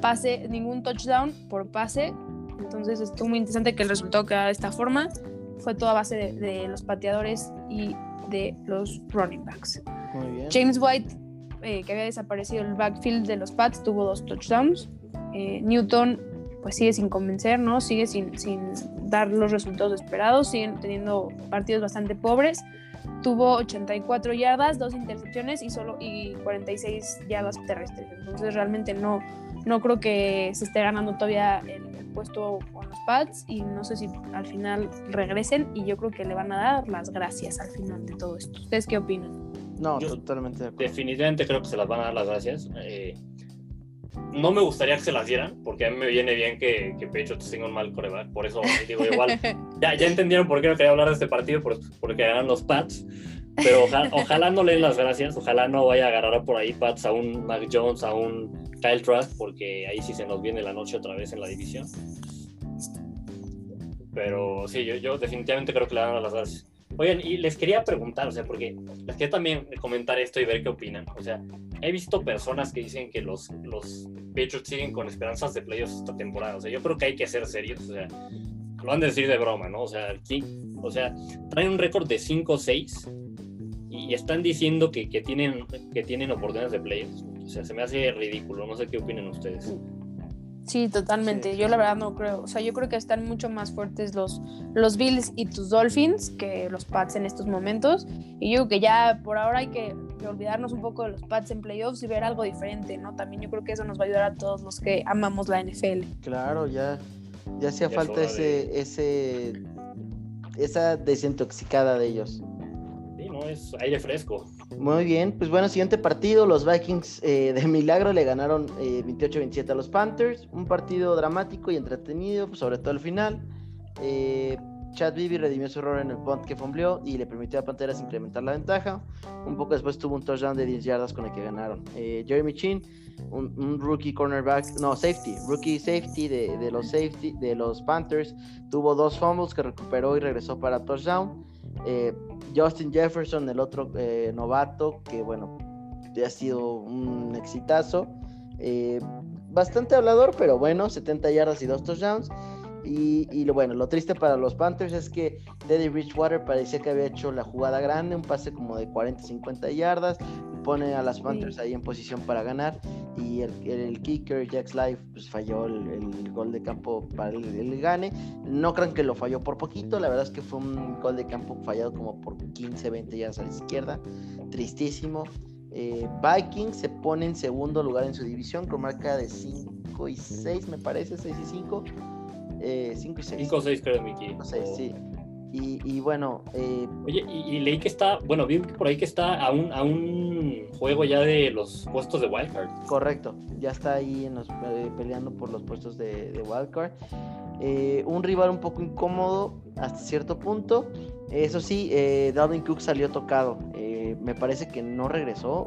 pase, ningún touchdown por pase. Entonces estuvo muy interesante que el resultado quedara de esta forma. Fue toda base de, de los pateadores y de los running backs. Muy bien. James White, eh, que había desaparecido el backfield de los Pats, tuvo dos touchdowns. Eh, Newton, pues sigue sin convencer, ¿no? Sigue sin, sin dar los resultados esperados, siguen teniendo partidos bastante pobres. Tuvo 84 yardas, dos intercepciones y solo y 46 yardas terrestres. Entonces realmente no, no creo que se esté ganando todavía el, el puesto con los Pats y no sé si al final regresen y yo creo que le van a dar las gracias al final de todo esto. ¿Ustedes qué opinan? No, Yo- totalmente de acuerdo. Definitivamente creo que se las van a dar las gracias. Eh, no me gustaría que se las dieran, porque a mí me viene bien que, que Patriots tenga un mal coreback. Por eso digo igual. Ya, ya entendieron por qué no quería hablar de este partido, por- porque ganan los Pats. Pero oja- ojalá no le den las gracias, ojalá no vaya a agarrar por ahí Pats a un Mac Jones, a un Kyle Trask, porque ahí sí se nos viene la noche otra vez en la división. Pero sí, yo, yo definitivamente creo que le dan las gracias. Oigan, y les quería preguntar, o sea, porque les quería también comentar esto y ver qué opinan. O sea, he visto personas que dicen que los, los Patriots siguen con esperanzas de playoffs esta temporada. O sea, yo creo que hay que ser serios. O sea, lo han de decir de broma, ¿no? O sea, aquí, o sea traen un récord de 5-6 y están diciendo que, que, tienen, que tienen oportunidades de playoffs. O sea, se me hace ridículo. No sé qué opinan ustedes. Sí, totalmente. Sí, yo sí. la verdad no creo. O sea, yo creo que están mucho más fuertes los, los Bills y tus Dolphins que los Pats en estos momentos. Y yo creo que ya por ahora hay que, olvidarnos un poco de los Pats en playoffs y ver algo diferente, ¿no? También yo creo que eso nos va a ayudar a todos los que amamos la NFL. Claro, ya, ya hacía falta ese, de- ese, esa desintoxicada de ellos. Sí, no, es aire fresco. Muy bien, pues bueno, siguiente partido, los Vikings eh, de milagro le ganaron eh, 28-27 a los Panthers, un partido dramático y entretenido, pues, sobre todo el final. Eh, Chad Bibi redimió su error en el punt que fumbleó y le permitió a Panteras incrementar la ventaja. Un poco después tuvo un touchdown de 10 yardas con el que ganaron. Eh, Jeremy Chin, un, un rookie cornerback, no, safety, rookie safety de, de los safety de los Panthers, tuvo dos fumbles que recuperó y regresó para touchdown. Eh, Justin Jefferson, el otro eh, novato, que bueno, ha sido un exitazo. Eh, bastante hablador, pero bueno, 70 yardas y dos touchdowns. Y, y lo bueno, lo triste para los Panthers es que Teddy Bridgewater parecía que había hecho la jugada grande, un pase como de 40-50 yardas, pone a las Panthers Sí. ahí en posición para ganar y el, el kicker Jack Life pues falló el, el gol de campo para el, el gane. No crean que lo falló por poquito, la verdad es que fue un gol de campo fallado como por 15, 20 yardas a la izquierda, tristísimo. Eh, Vikings se pone en segundo lugar en su división con marca de 5 y 6, me parece, 6 y 5. 5 eh, y 6. 5 o 6 creo, Miki. 5 6, sí. Y, y bueno. Eh... Oye, y, y, leí que está, bueno, vi por ahí que está a un, a un juego ya de los puestos de Wildcard. Correcto, ya está ahí en los, eh, peleando por los puestos de, de Wildcard. Eh, un rival un poco incómodo hasta cierto punto. Eso sí, eh, Dalvin Cook salió tocado. Eh, me parece que no regresó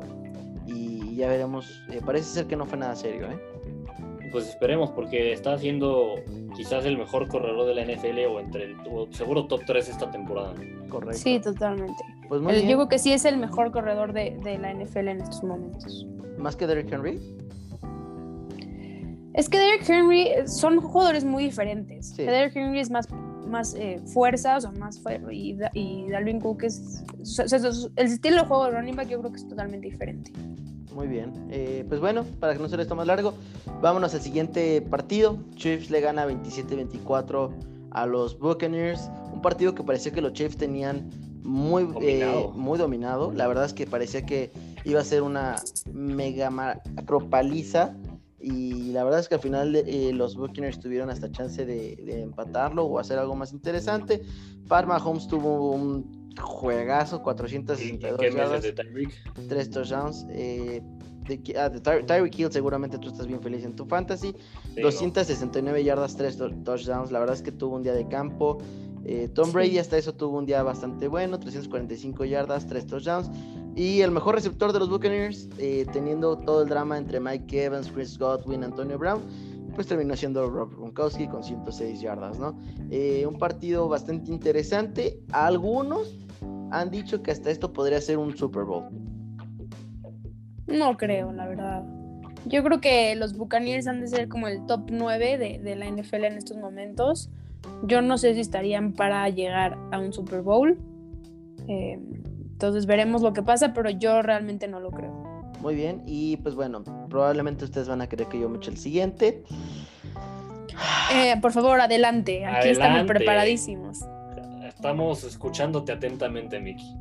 y ya veremos. Parece ser que no fue nada serio. ¿eh? Pues esperemos, porque está siendo quizás el mejor corredor de la NFL o entre el seguro top 3 esta temporada. Correcto. Sí, totalmente. Pues muy Yo digo que sí es el mejor corredor de, de la NFL en estos momentos. ¿Más que Derrick Henry? Es que Derrick Henry son jugadores muy diferentes. Sí. Derrick Henry es más, más eh, fuerza, o sea, más fuerte. Y, y Dalvin Cook es. O sea, el estilo de juego de running back yo creo que es totalmente diferente. Muy bien. Eh, pues bueno, para que no se les tome más largo, vámonos al siguiente partido. Chiefs le gana 27-24 a los Buccaneers. Un partido que parecía que los Chiefs tenían muy dominado. Eh, muy dominado. La verdad es que parecía que iba a ser una mega macropaliza y la verdad es que al final eh, los Buccaneers tuvieron hasta chance de, de, empatarlo o hacer algo más interesante. Parma Holmes tuvo un juegazo, 462 ¿Qué yardas, de Tyreek? 3 touchdowns. Eh, de, ah, de Ty Tyreek Hill seguramente tú estás bien feliz en tu fantasy. Sí, 269 no. yardas, 3 touchdowns. La verdad es que tuvo un día de campo. Eh, Tom Brady hasta eso tuvo un día bastante bueno, 345 yardas, 3 touchdowns. Y el mejor receptor de los Buccaneers, eh, teniendo todo el drama entre Mike Evans, Chris Godwin, Antonio Brown, pues terminó siendo Rob Gronkowski con 106 yardas, ¿no? Eh, un partido bastante interesante. Algunos han dicho que hasta esto podría ser un Super Bowl. No creo, la verdad. Yo creo que los Buccaneers han de ser como el top 9 de, la NFL en estos momentos. Yo no sé si estarían para llegar a un Super Bowl. Eh, entonces veremos lo que pasa, pero yo realmente no lo creo. Muy bien, y pues bueno, probablemente ustedes van a querer que yo me eche el siguiente. Eh, por favor, adelante. Aquí adelante. estamos preparadísimos. Estamos escuchándote atentamente, Miki.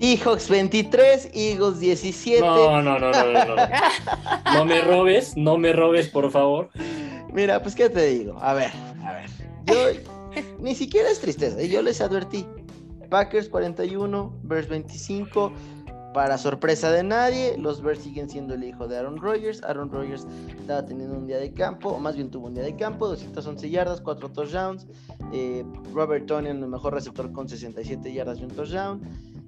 Seahawks 23, Eagles 17. No, no, no, no, no. No, no me robes, no me robes, por favor. Mira, pues qué te digo. A ver, a ver. Yo ni siquiera es tristeza, yo les advertí. Packers 41, Bears 25. Para sorpresa de nadie, los Bears siguen siendo el hijo de Aaron Rodgers. Aaron Rodgers estaba teniendo un día de campo, o más bien tuvo un día de campo, 211 yardas, 4 touchdowns. Eh, Robert Tonian, el mejor receptor con 67 yardas y un touchdown.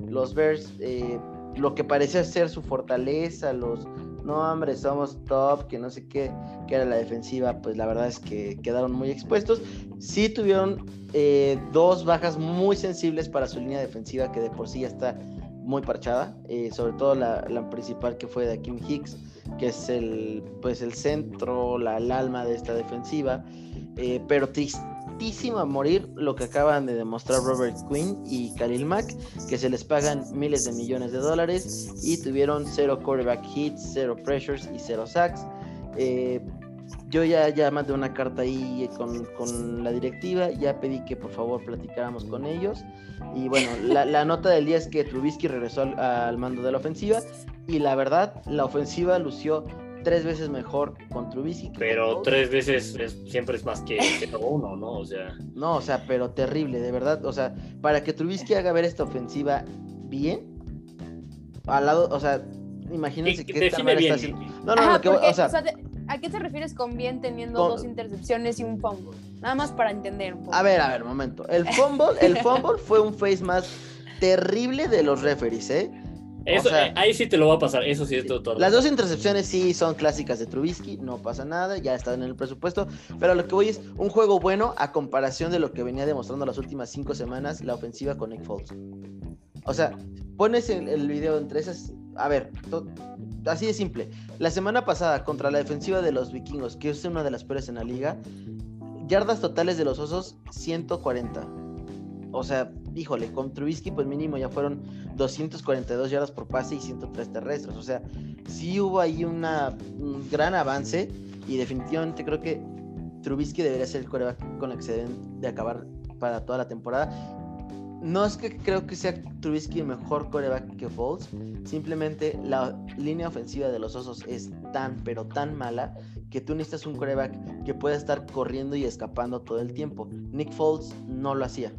Los Bears, eh, lo que parecía ser su fortaleza, los no, hombre, somos top, que no sé qué, que era la defensiva, pues la verdad es que quedaron muy expuestos. Sí tuvieron eh, dos bajas muy sensibles para su línea defensiva, que de por sí ya está muy parchada, eh, sobre todo la, principal que fue de Kim Hicks, que es el, pues el centro, la, el alma de esta defensiva, eh, pero tristísimo a morir lo que acaban de demostrar Robert Quinn y Khalil Mack, que se les pagan miles de millones de dólares y tuvieron cero quarterback hits, cero pressures y cero sacks. Eh, yo ya, ya mandé una carta ahí con, con, la directiva, ya pedí que por favor platicáramos con ellos. Y bueno, la, la nota del día es que Trubisky regresó al, al, mando de la ofensiva y la verdad, la ofensiva lució tres veces mejor con Trubisky. Pero tres veces es, siempre es más que, que, uno, ¿no? O sea. No, o sea, pero terrible, de verdad. O sea, para que Trubisky haga ver esta ofensiva bien, al lado, o sea, imagínense que esta bien. está haciendo. No, no, Ajá, no, que, porque, o sea, o sea de... ¿A qué te refieres con bien teniendo con... dos intercepciones y un fumble? Nada más para entender un poco. A ver, a ver, momento. El fumble, el fumble fue un face más terrible de los referees, ¿eh? Eso, o sea, eh, ahí sí te lo va a pasar, eso sí es todo. Las dos intercepciones sí son clásicas de Trubisky, no pasa nada, ya están en el presupuesto, pero lo que voy es un juego bueno a comparación de lo que venía demostrando las últimas cinco semanas la ofensiva con Nick Foles. O sea, pones el, el video entre esas, a ver, así de simple. La semana pasada contra la defensiva de los vikingos, que es una de las peores en la liga, yardas totales de los osos 140. O sea, híjole, con Trubisky pues mínimo ya fueron 242 yardas por pase y 103 terrestres. O sea, sí hubo ahí un gran avance y definitivamente creo que Trubisky debería ser el coreback con el que se deben de acabar para toda la temporada. No es que creo que sea Trubisky mejor coreback que Foles, simplemente la línea ofensiva de los Osos es tan, pero tan mala que tú necesitas un coreback que pueda estar corriendo y escapando todo el tiempo. Nick Foles no lo hacía.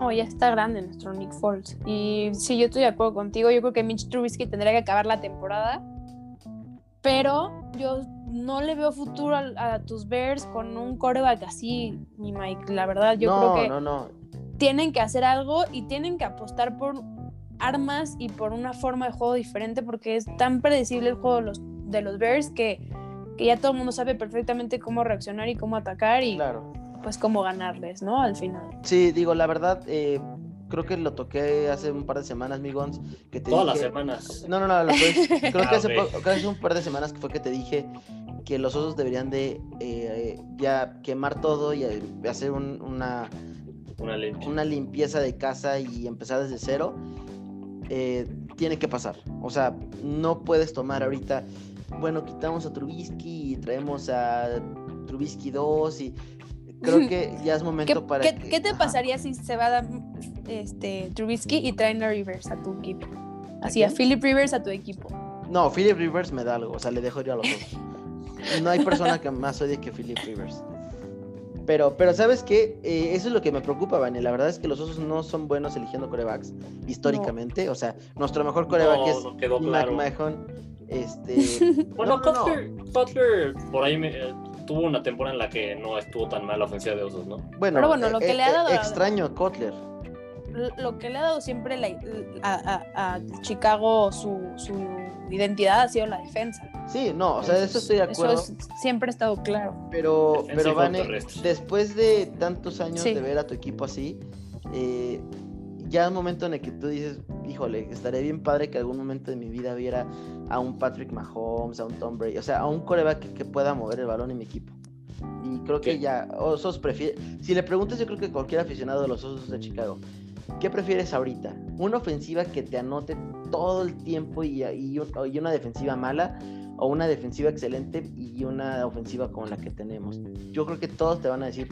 Oh, ya está grande nuestro Nick Foles. Y sí, yo estoy de acuerdo contigo. Yo creo que Mitch Trubisky tendría que acabar la temporada. Pero yo no le veo futuro a, tus Bears con un coreback así, mi Mike. La verdad, yo creo que no, no. Tienen que hacer algo y tienen que apostar por armas y por una forma de juego diferente porque es tan predecible el juego de los, de los Bears que, que ya todo el mundo sabe perfectamente cómo reaccionar y cómo atacar y pues cómo ganarles, ¿no? Al final. Sí, digo, la verdad, eh, creo que lo toqué hace un par de semanas, Migons, que te Todas las semanas. No, no, no, creo que hace, hace, un par de semanas que fue que te dije que los osos deberían de eh, ya quemar todo y eh, hacer una, una, limpieza de casa y empezar desde cero. Eh, tiene que pasar. O sea, no puedes tomar ahorita, bueno, quitamos a Trubisky y traemos a Trubisky 2 y creo que ya es momento para... ¿qué, ¿qué te pasaría si se va a dar este, Trubisky y traen a Rivers a tu equipo? Así, ¿A, Philip Rivers a tu equipo. No, Philip Rivers me da algo, o sea, le dejo ir a los dos. No hay persona que más odie que Philip Rivers. Pero, pero ¿sabes qué? Eh, eso es lo que me preocupa, Vane. La verdad es que los osos no son buenos eligiendo corebacks históricamente. O sea, nuestro mejor coreback es no McMahon. Este... bueno, Cutler, por ahí me, tuvo una temporada en la que no estuvo tan mal la ofensiva de osos, ¿no? Bueno, Pero bueno lo que eh, le ha dado... Extraño a Cutler lo que le ha dado siempre a, Chicago su, identidad ha sido la defensa. Sí, no, o sea, eso estoy de acuerdo. Eso siempre ha estado claro. Pero, pero Vane, después de tantos años de ver a tu equipo así, eh, ya un momento en el que tú dices, híjole, estaría bien padre que algún momento de mi vida viera a un Patrick Mahomes, a un Tom Brady, o sea, a un coreback que, pueda mover el balón en mi equipo. Y creo que ya, Osos prefiere. Si le preguntas, yo creo que cualquier aficionado de los Osos de Chicago ¿Qué prefieres ahorita? ¿Una ofensiva que te anote todo el tiempo y, y, una defensiva mala? ¿O una defensiva excelente y una ofensiva como la que tenemos? Yo creo que todos te van a decir,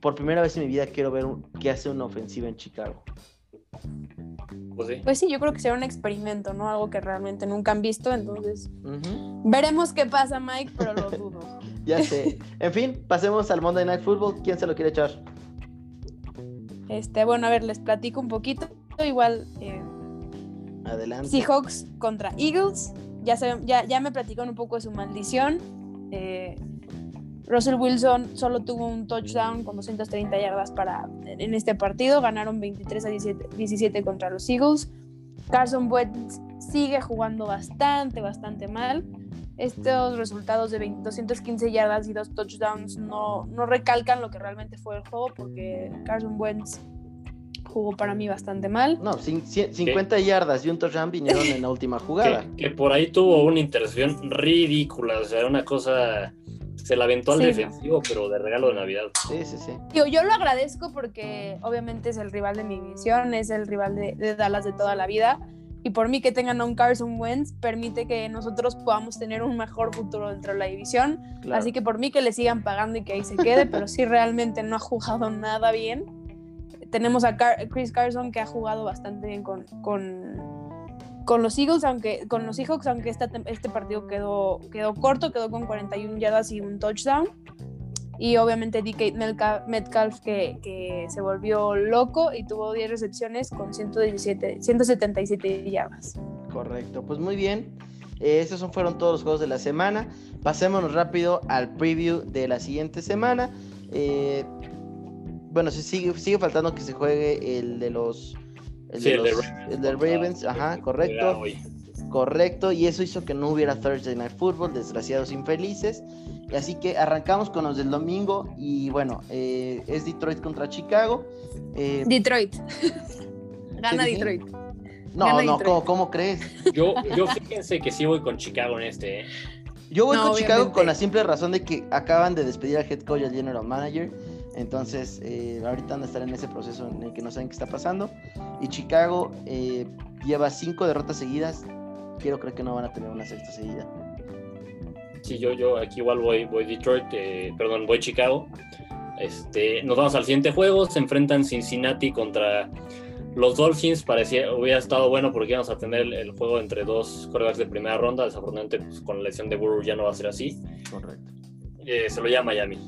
por primera vez en mi vida quiero ver qué hace una ofensiva en Chicago. Pues sí. pues sí. yo creo que será un experimento, ¿no? Algo que realmente nunca han visto, entonces veremos qué pasa, Mike, pero lo dudo. ya sé. En fin, pasemos al Monday Night Football. ¿Quién se lo quiere echar? Este, bueno, a ver, les platico un poquito. Igual. Eh, Adelante. Seahawks contra Eagles. Ya, ya, ya me platicaron un poco de su maldición. Eh, Russell Wilson solo tuvo un touchdown con 230 yardas para, en este partido. Ganaron 23 a 17, contra los Eagles. Carson Wentz sigue jugando bastante, bastante mal. Estos resultados de 215 yardas y dos touchdowns no, no recalcan lo que realmente fue el juego porque Carson Wentz jugó para mí bastante mal. No, 50 yardas y un touchdown vinieron en la última jugada. Que, por ahí tuvo una intercepción ridícula, o sea, una cosa... Se la aventó al defensivo, pero de regalo de Navidad. Sí, sí, sí. Yo, yo lo agradezco porque obviamente es el rival de mi división, es el rival de, de Dallas de toda la vida y por mí que tengan a un Carson Wentz permite que nosotros podamos tener un mejor futuro dentro de la división. Así que por mí que le sigan pagando y que ahí se quede, pero sí realmente no ha jugado nada bien. Tenemos a Chris Carson que ha jugado bastante bien con, con, con los Eagles, aunque con los Seahawks, aunque este, este partido quedó, quedó corto, quedó con 41 yardas y un touchdown y obviamente DK Metcalf que, que, se volvió loco y tuvo 10 recepciones con 117, 177 yardas. Correcto, pues muy bien. Eh, esos son, fueron todos los juegos de la semana. Pasémonos rápido al preview de la siguiente semana. Eh, bueno, sigue, sigue faltando que se juegue el de los... El, de, los, el de Ravens, ajá, correcto. Correcto, y eso hizo que no hubiera Thursday Night Football, desgraciados infelices. Así que arrancamos con los del domingo y bueno, eh, es Detroit contra Chicago. Eh, Detroit. Gana Detroit. No, no, ¿cómo, crees? Yo, yo fíjense que sí voy con Chicago en este. ¿eh? Yo voy con Chicago con la simple razón de que acaban de despedir al head coach y al general manager. Entonces, ahorita van a estar en ese proceso en el que no saben qué está pasando. Y Chicago lleva cinco derrotas seguidas. Quiero creer que no van a tener una sexta seguida. Sí, yo, yo aquí igual voy, voy Detroit, eh, perdón, voy Chicago. Este, nos vamos al siguiente juego. Se enfrentan Cincinnati contra los Dolphins. Parecía, hubiera estado bueno porque íbamos a tener el, juego entre dos quarterbacks de primera ronda. Desafortunadamente, pues, con la lesión de Burrow ya no va a ser así. Correcto. Eh, se lo llama Miami.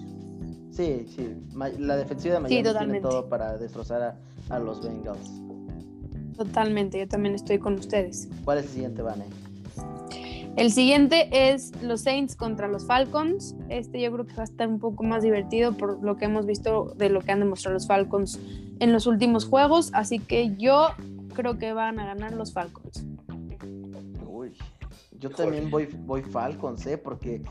Sí, sí. La defensiva de Miami tiene todo para destrozar a, los Bengals. Totalmente, yo también estoy con ustedes. ¿Cuál es el siguiente, Vane? El siguiente es los Saints contra los Falcons. Este yo creo que va a estar un poco más divertido por lo que hemos visto de lo que han demostrado los Falcons en los últimos juegos. Así que yo creo que van a ganar los Falcons. Uy, yo también voy, voy Falcons, ¿eh? Porque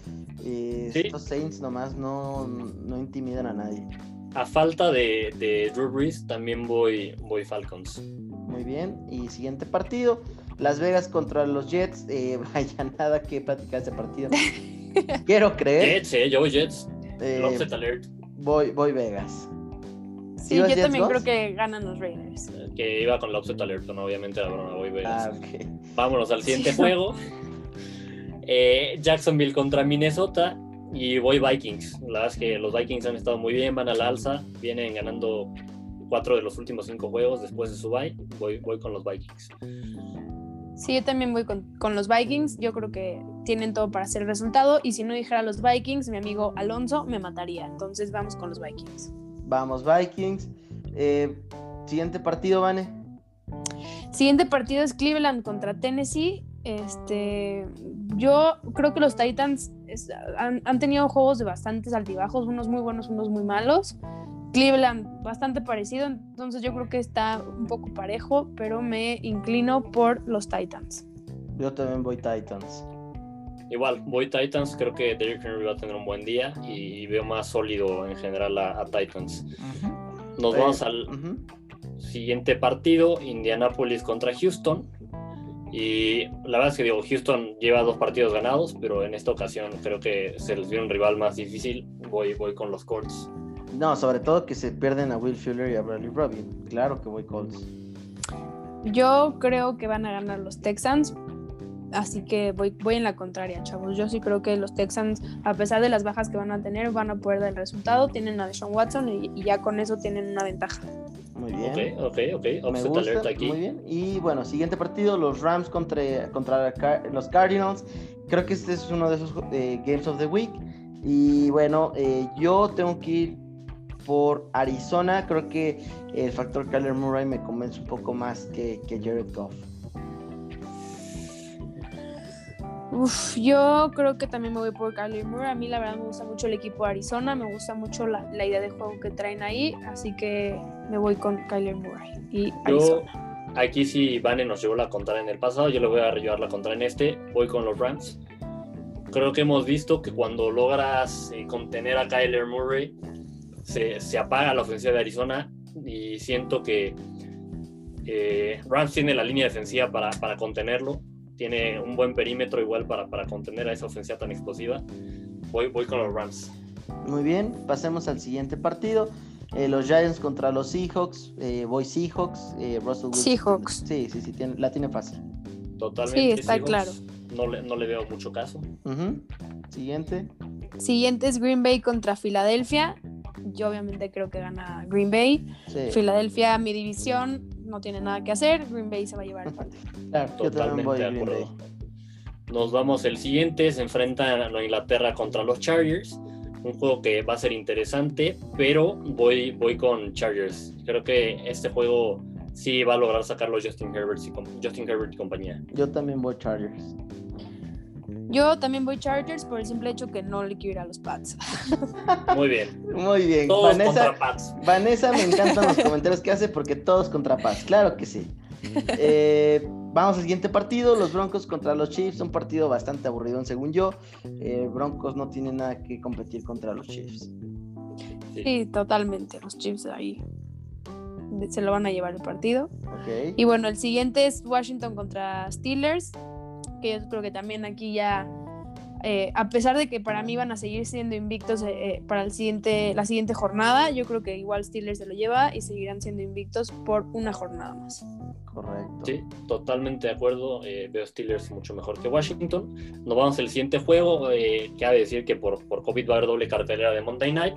eh, estos Saints nomás no, no, intimidan a nadie. A falta de, de Drew Brees, también voy, voy Falcons. Muy bien. Y siguiente partido las Vegas contra los Jets, eh, vaya nada que platicar ese partido. Quiero creer. Jets, eh, yo voy Jets. Eh, alert. Voy, voy Vegas. Sí, yo también creo que ganan los Raiders. Que iba con la Offset Alert, no, obviamente la broma, voy Vegas. Ah, Vámonos al siguiente juego. Eh, Jacksonville contra Minnesota y voy Vikings. La verdad es que los Vikings han estado muy bien, van a la alza, vienen ganando cuatro de los últimos cinco juegos después de su bye. Voy, voy con los Vikings. Sí, yo también voy con, los Vikings. Yo creo que tienen todo para hacer el resultado. Y si no dijera los Vikings, mi amigo Alonso me mataría. Entonces vamos con los Vikings. Vamos, Vikings. Eh, siguiente partido, Vane. Siguiente partido es Cleveland contra Tennessee. Este, yo creo que los Titans han, han, tenido juegos de bastantes altibajos, unos muy buenos, unos muy malos. Cleveland bastante parecido, entonces yo creo que está un poco parejo, pero me inclino por los Titans. Yo también voy Titans. Igual, voy Titans, creo que Derrick Henry va a tener un buen día y veo más sólido en general a, Titans. Nos vamos al siguiente partido, Indianapolis contra Houston. Y la verdad es que digo, Houston lleva dos partidos ganados, pero en esta ocasión creo que se les dio un rival más difícil. Voy, voy con los Colts. No, sobre todo que se pierden a Will Fuller y a Bradley Robin. Claro que voy Colts. Yo creo que van a ganar los Texans. Así que voy, voy en la contraria, chavos. Yo sí creo que los Texans, a pesar de las bajas que van a tener, van a poder dar el resultado. Tienen a Deshaun Watson y, ya con eso tienen una ventaja. Muy bien. Ok, ok, ok. Me gusta, aquí. Muy bien. Y bueno, siguiente partido, los Rams contra, contra los Cardinals. Creo que este es uno de esos eh, Games of the Week. Y bueno, eh, yo tengo que ir por Arizona. Creo que el factor Kyler Murray me convence un poco más que, que Jared Goff. Uf, yo creo que también me voy por Kyler Murray. A mí la verdad me gusta mucho el equipo de Arizona, me gusta mucho la, idea de juego que traen ahí, así que me voy con Kyler Murray y Arizona. Yo, aquí sí Vane nos llevó la contra en el pasado, yo le voy a llevar la contra en este, voy con los Rams. Creo que hemos visto que cuando logras eh, contener a Kyler Murray, se, apaga la ofensiva de Arizona y siento que eh, Rams tiene la línea defensiva para, contenerlo, tiene un buen perímetro igual para, para contener a esa ofensiva tan explosiva. Voy, voy con los Rams. Muy bien, pasemos al siguiente partido. Eh, los Giants contra los Seahawks. Eh, voy Seahawks. Russell Seahawks. Sí, sí, sí, la tiene fácil. Totalmente. Sí, está claro. No le, no le, veo mucho caso. Siguiente. Siguiente es Green Bay contra Filadelfia. Yo obviamente creo que gana Green Bay. Filadelfia, mi división, no tiene nada que hacer. Green Bay se va a llevar el partido. Totalmente de acuerdo. Nos vamos el siguiente, se enfrentan a Inglaterra contra los Chargers. Un juego que va a ser interesante, pero voy, voy con Chargers. Creo que este juego sí va a lograr sacarlo Justin Herbert y, Justin Herbert y compañía. Yo también voy Chargers. Yo también voy Chargers por el simple hecho que no le quiero ir a los Pats. Muy bien. Muy bien. Todos Vanessa, contra Pats. Vanessa me encantan los comentarios que hace porque todos contra Pats. Claro que sí. Eh, vamos al siguiente partido, los Broncos contra los Chiefs, un partido bastante aburrido según yo. Eh, Broncos no tienen nada que competir contra los Chiefs. Sí. totalmente. Los Chiefs ahí se lo van a llevar el partido. Y bueno, el siguiente es Washington contra Steelers que yo creo que también aquí ya, eh, a pesar de que para mí van a seguir siendo invictos eh, para el siguiente, la siguiente jornada, yo creo que igual Steelers se lo lleva y seguirán siendo invictos por una jornada más. Correcto. Sí, totalmente de acuerdo. Eh, veo Steelers mucho mejor que Washington. Nos vamos al siguiente juego. Eh, que ha de decir que por, por COVID va a haber doble cartelera de Monday Night.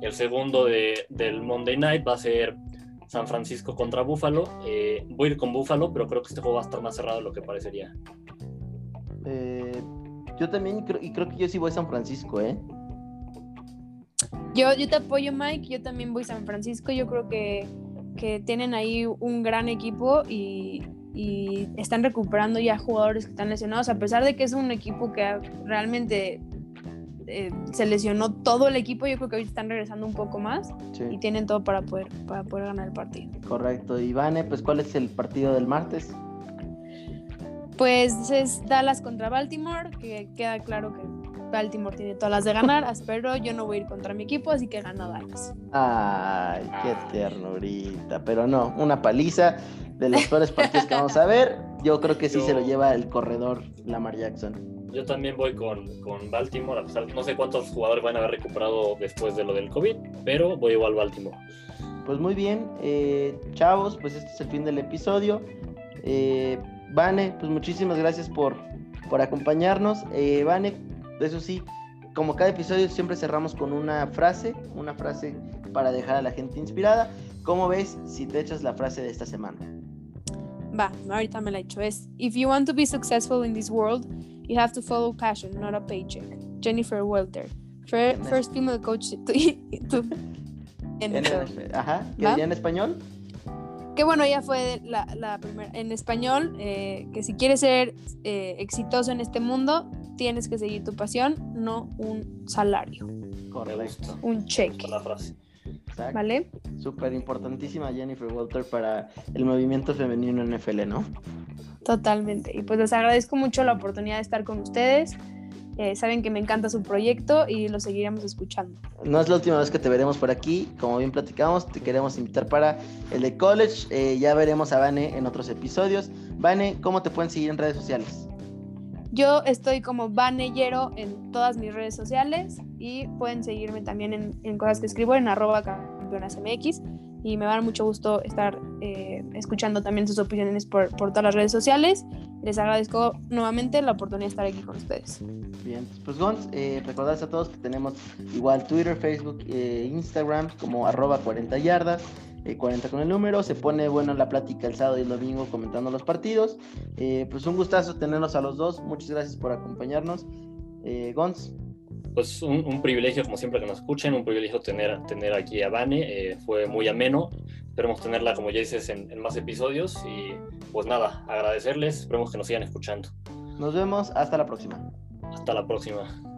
El segundo de, del Monday Night va a ser San Francisco contra Buffalo. Eh, voy a ir con Buffalo, pero creo que este juego va a estar más cerrado de lo que parecería. Eh, yo también creo, y creo que yo sí voy a San Francisco, ¿eh? Yo, yo te apoyo, Mike. Yo también voy a San Francisco. Yo creo que, que tienen ahí un gran equipo y, y están recuperando ya jugadores que están lesionados, a pesar de que es un equipo que realmente eh, se lesionó todo el equipo, yo creo que ahorita están regresando un poco más Sí. y tienen todo para poder, para poder ganar el partido. Correcto. Ivane, pues ¿cuál es el partido del martes? Pues es Dallas contra Baltimore, que queda claro que Baltimore tiene todas las de ganar, pero yo no voy a ir contra mi equipo, así que gana Dallas. Ay, qué ternurita. Pero no, una paliza de los peores partidos que vamos a ver. Yo creo que sí Yo- se lo lleva el corredor Lamar Jackson. Yo también voy con, con Baltimore, a pesar no sé cuántos jugadores van a haber recuperado después de lo del COVID, pero voy igual Baltimore. Pues muy bien, eh, chavos, pues este es el fin del episodio. Eh, Vane, pues muchísimas gracias por, por acompañarnos. Eh, Vane, eso sí, como cada episodio siempre cerramos con una frase, una frase para dejar a la gente inspirada. ¿Cómo ves si te echas la frase de esta semana? Va, ahorita me la he hecho. Es, if you want to be successful in this world, you have to follow passion, not a paycheck. Jennifer Welter, first female coach to, to NFL. ajá, ¿qué ¿Va? diría en español? Que bueno, ella fue la, la primera en español, eh, que si quieres ser eh, exitoso en este mundo, tienes que seguir tu pasión, no un salario, Correcto. un cheque, la frase. Exacto. ¿vale? Súper importantísima Jennifer Walter para el movimiento femenino en NFL, ¿no? Totalmente. Y pues les agradezco mucho la oportunidad de estar con ustedes. Eh, saben que me encanta su proyecto y lo seguiremos escuchando. No es la última vez que te veremos por aquí, como bien platicamos, te queremos invitar para el de college, eh, ya veremos a Vane en otros episodios. Vane, ¿cómo te pueden seguir en redes sociales? Yo estoy como Vanellero en todas mis redes sociales y pueden seguirme también en, en cosas que escribo en arroba campeonasmx y me va a dar mucho gusto estar eh, escuchando también sus opiniones por, por todas las redes sociales. Les agradezco nuevamente la oportunidad de estar aquí con ustedes. Bien, pues Gons, eh, recordarles a todos que tenemos igual Twitter, Facebook, eh, Instagram como arroba 40 yardas, eh, 40 con el número, se pone bueno la plática el sábado y el domingo comentando los partidos. Eh, pues un gustazo tenerlos a los dos, muchas gracias por acompañarnos. Eh, Gons, Pues un, un privilegio, como siempre que nos escuchen, un privilegio tener, tener aquí a Vane, eh, fue muy ameno, esperemos tenerla, como ya dices, en, en más episodios y pues nada, agradecerles, esperemos que nos sigan escuchando. nos vemos, hasta la próxima. Hasta la próxima.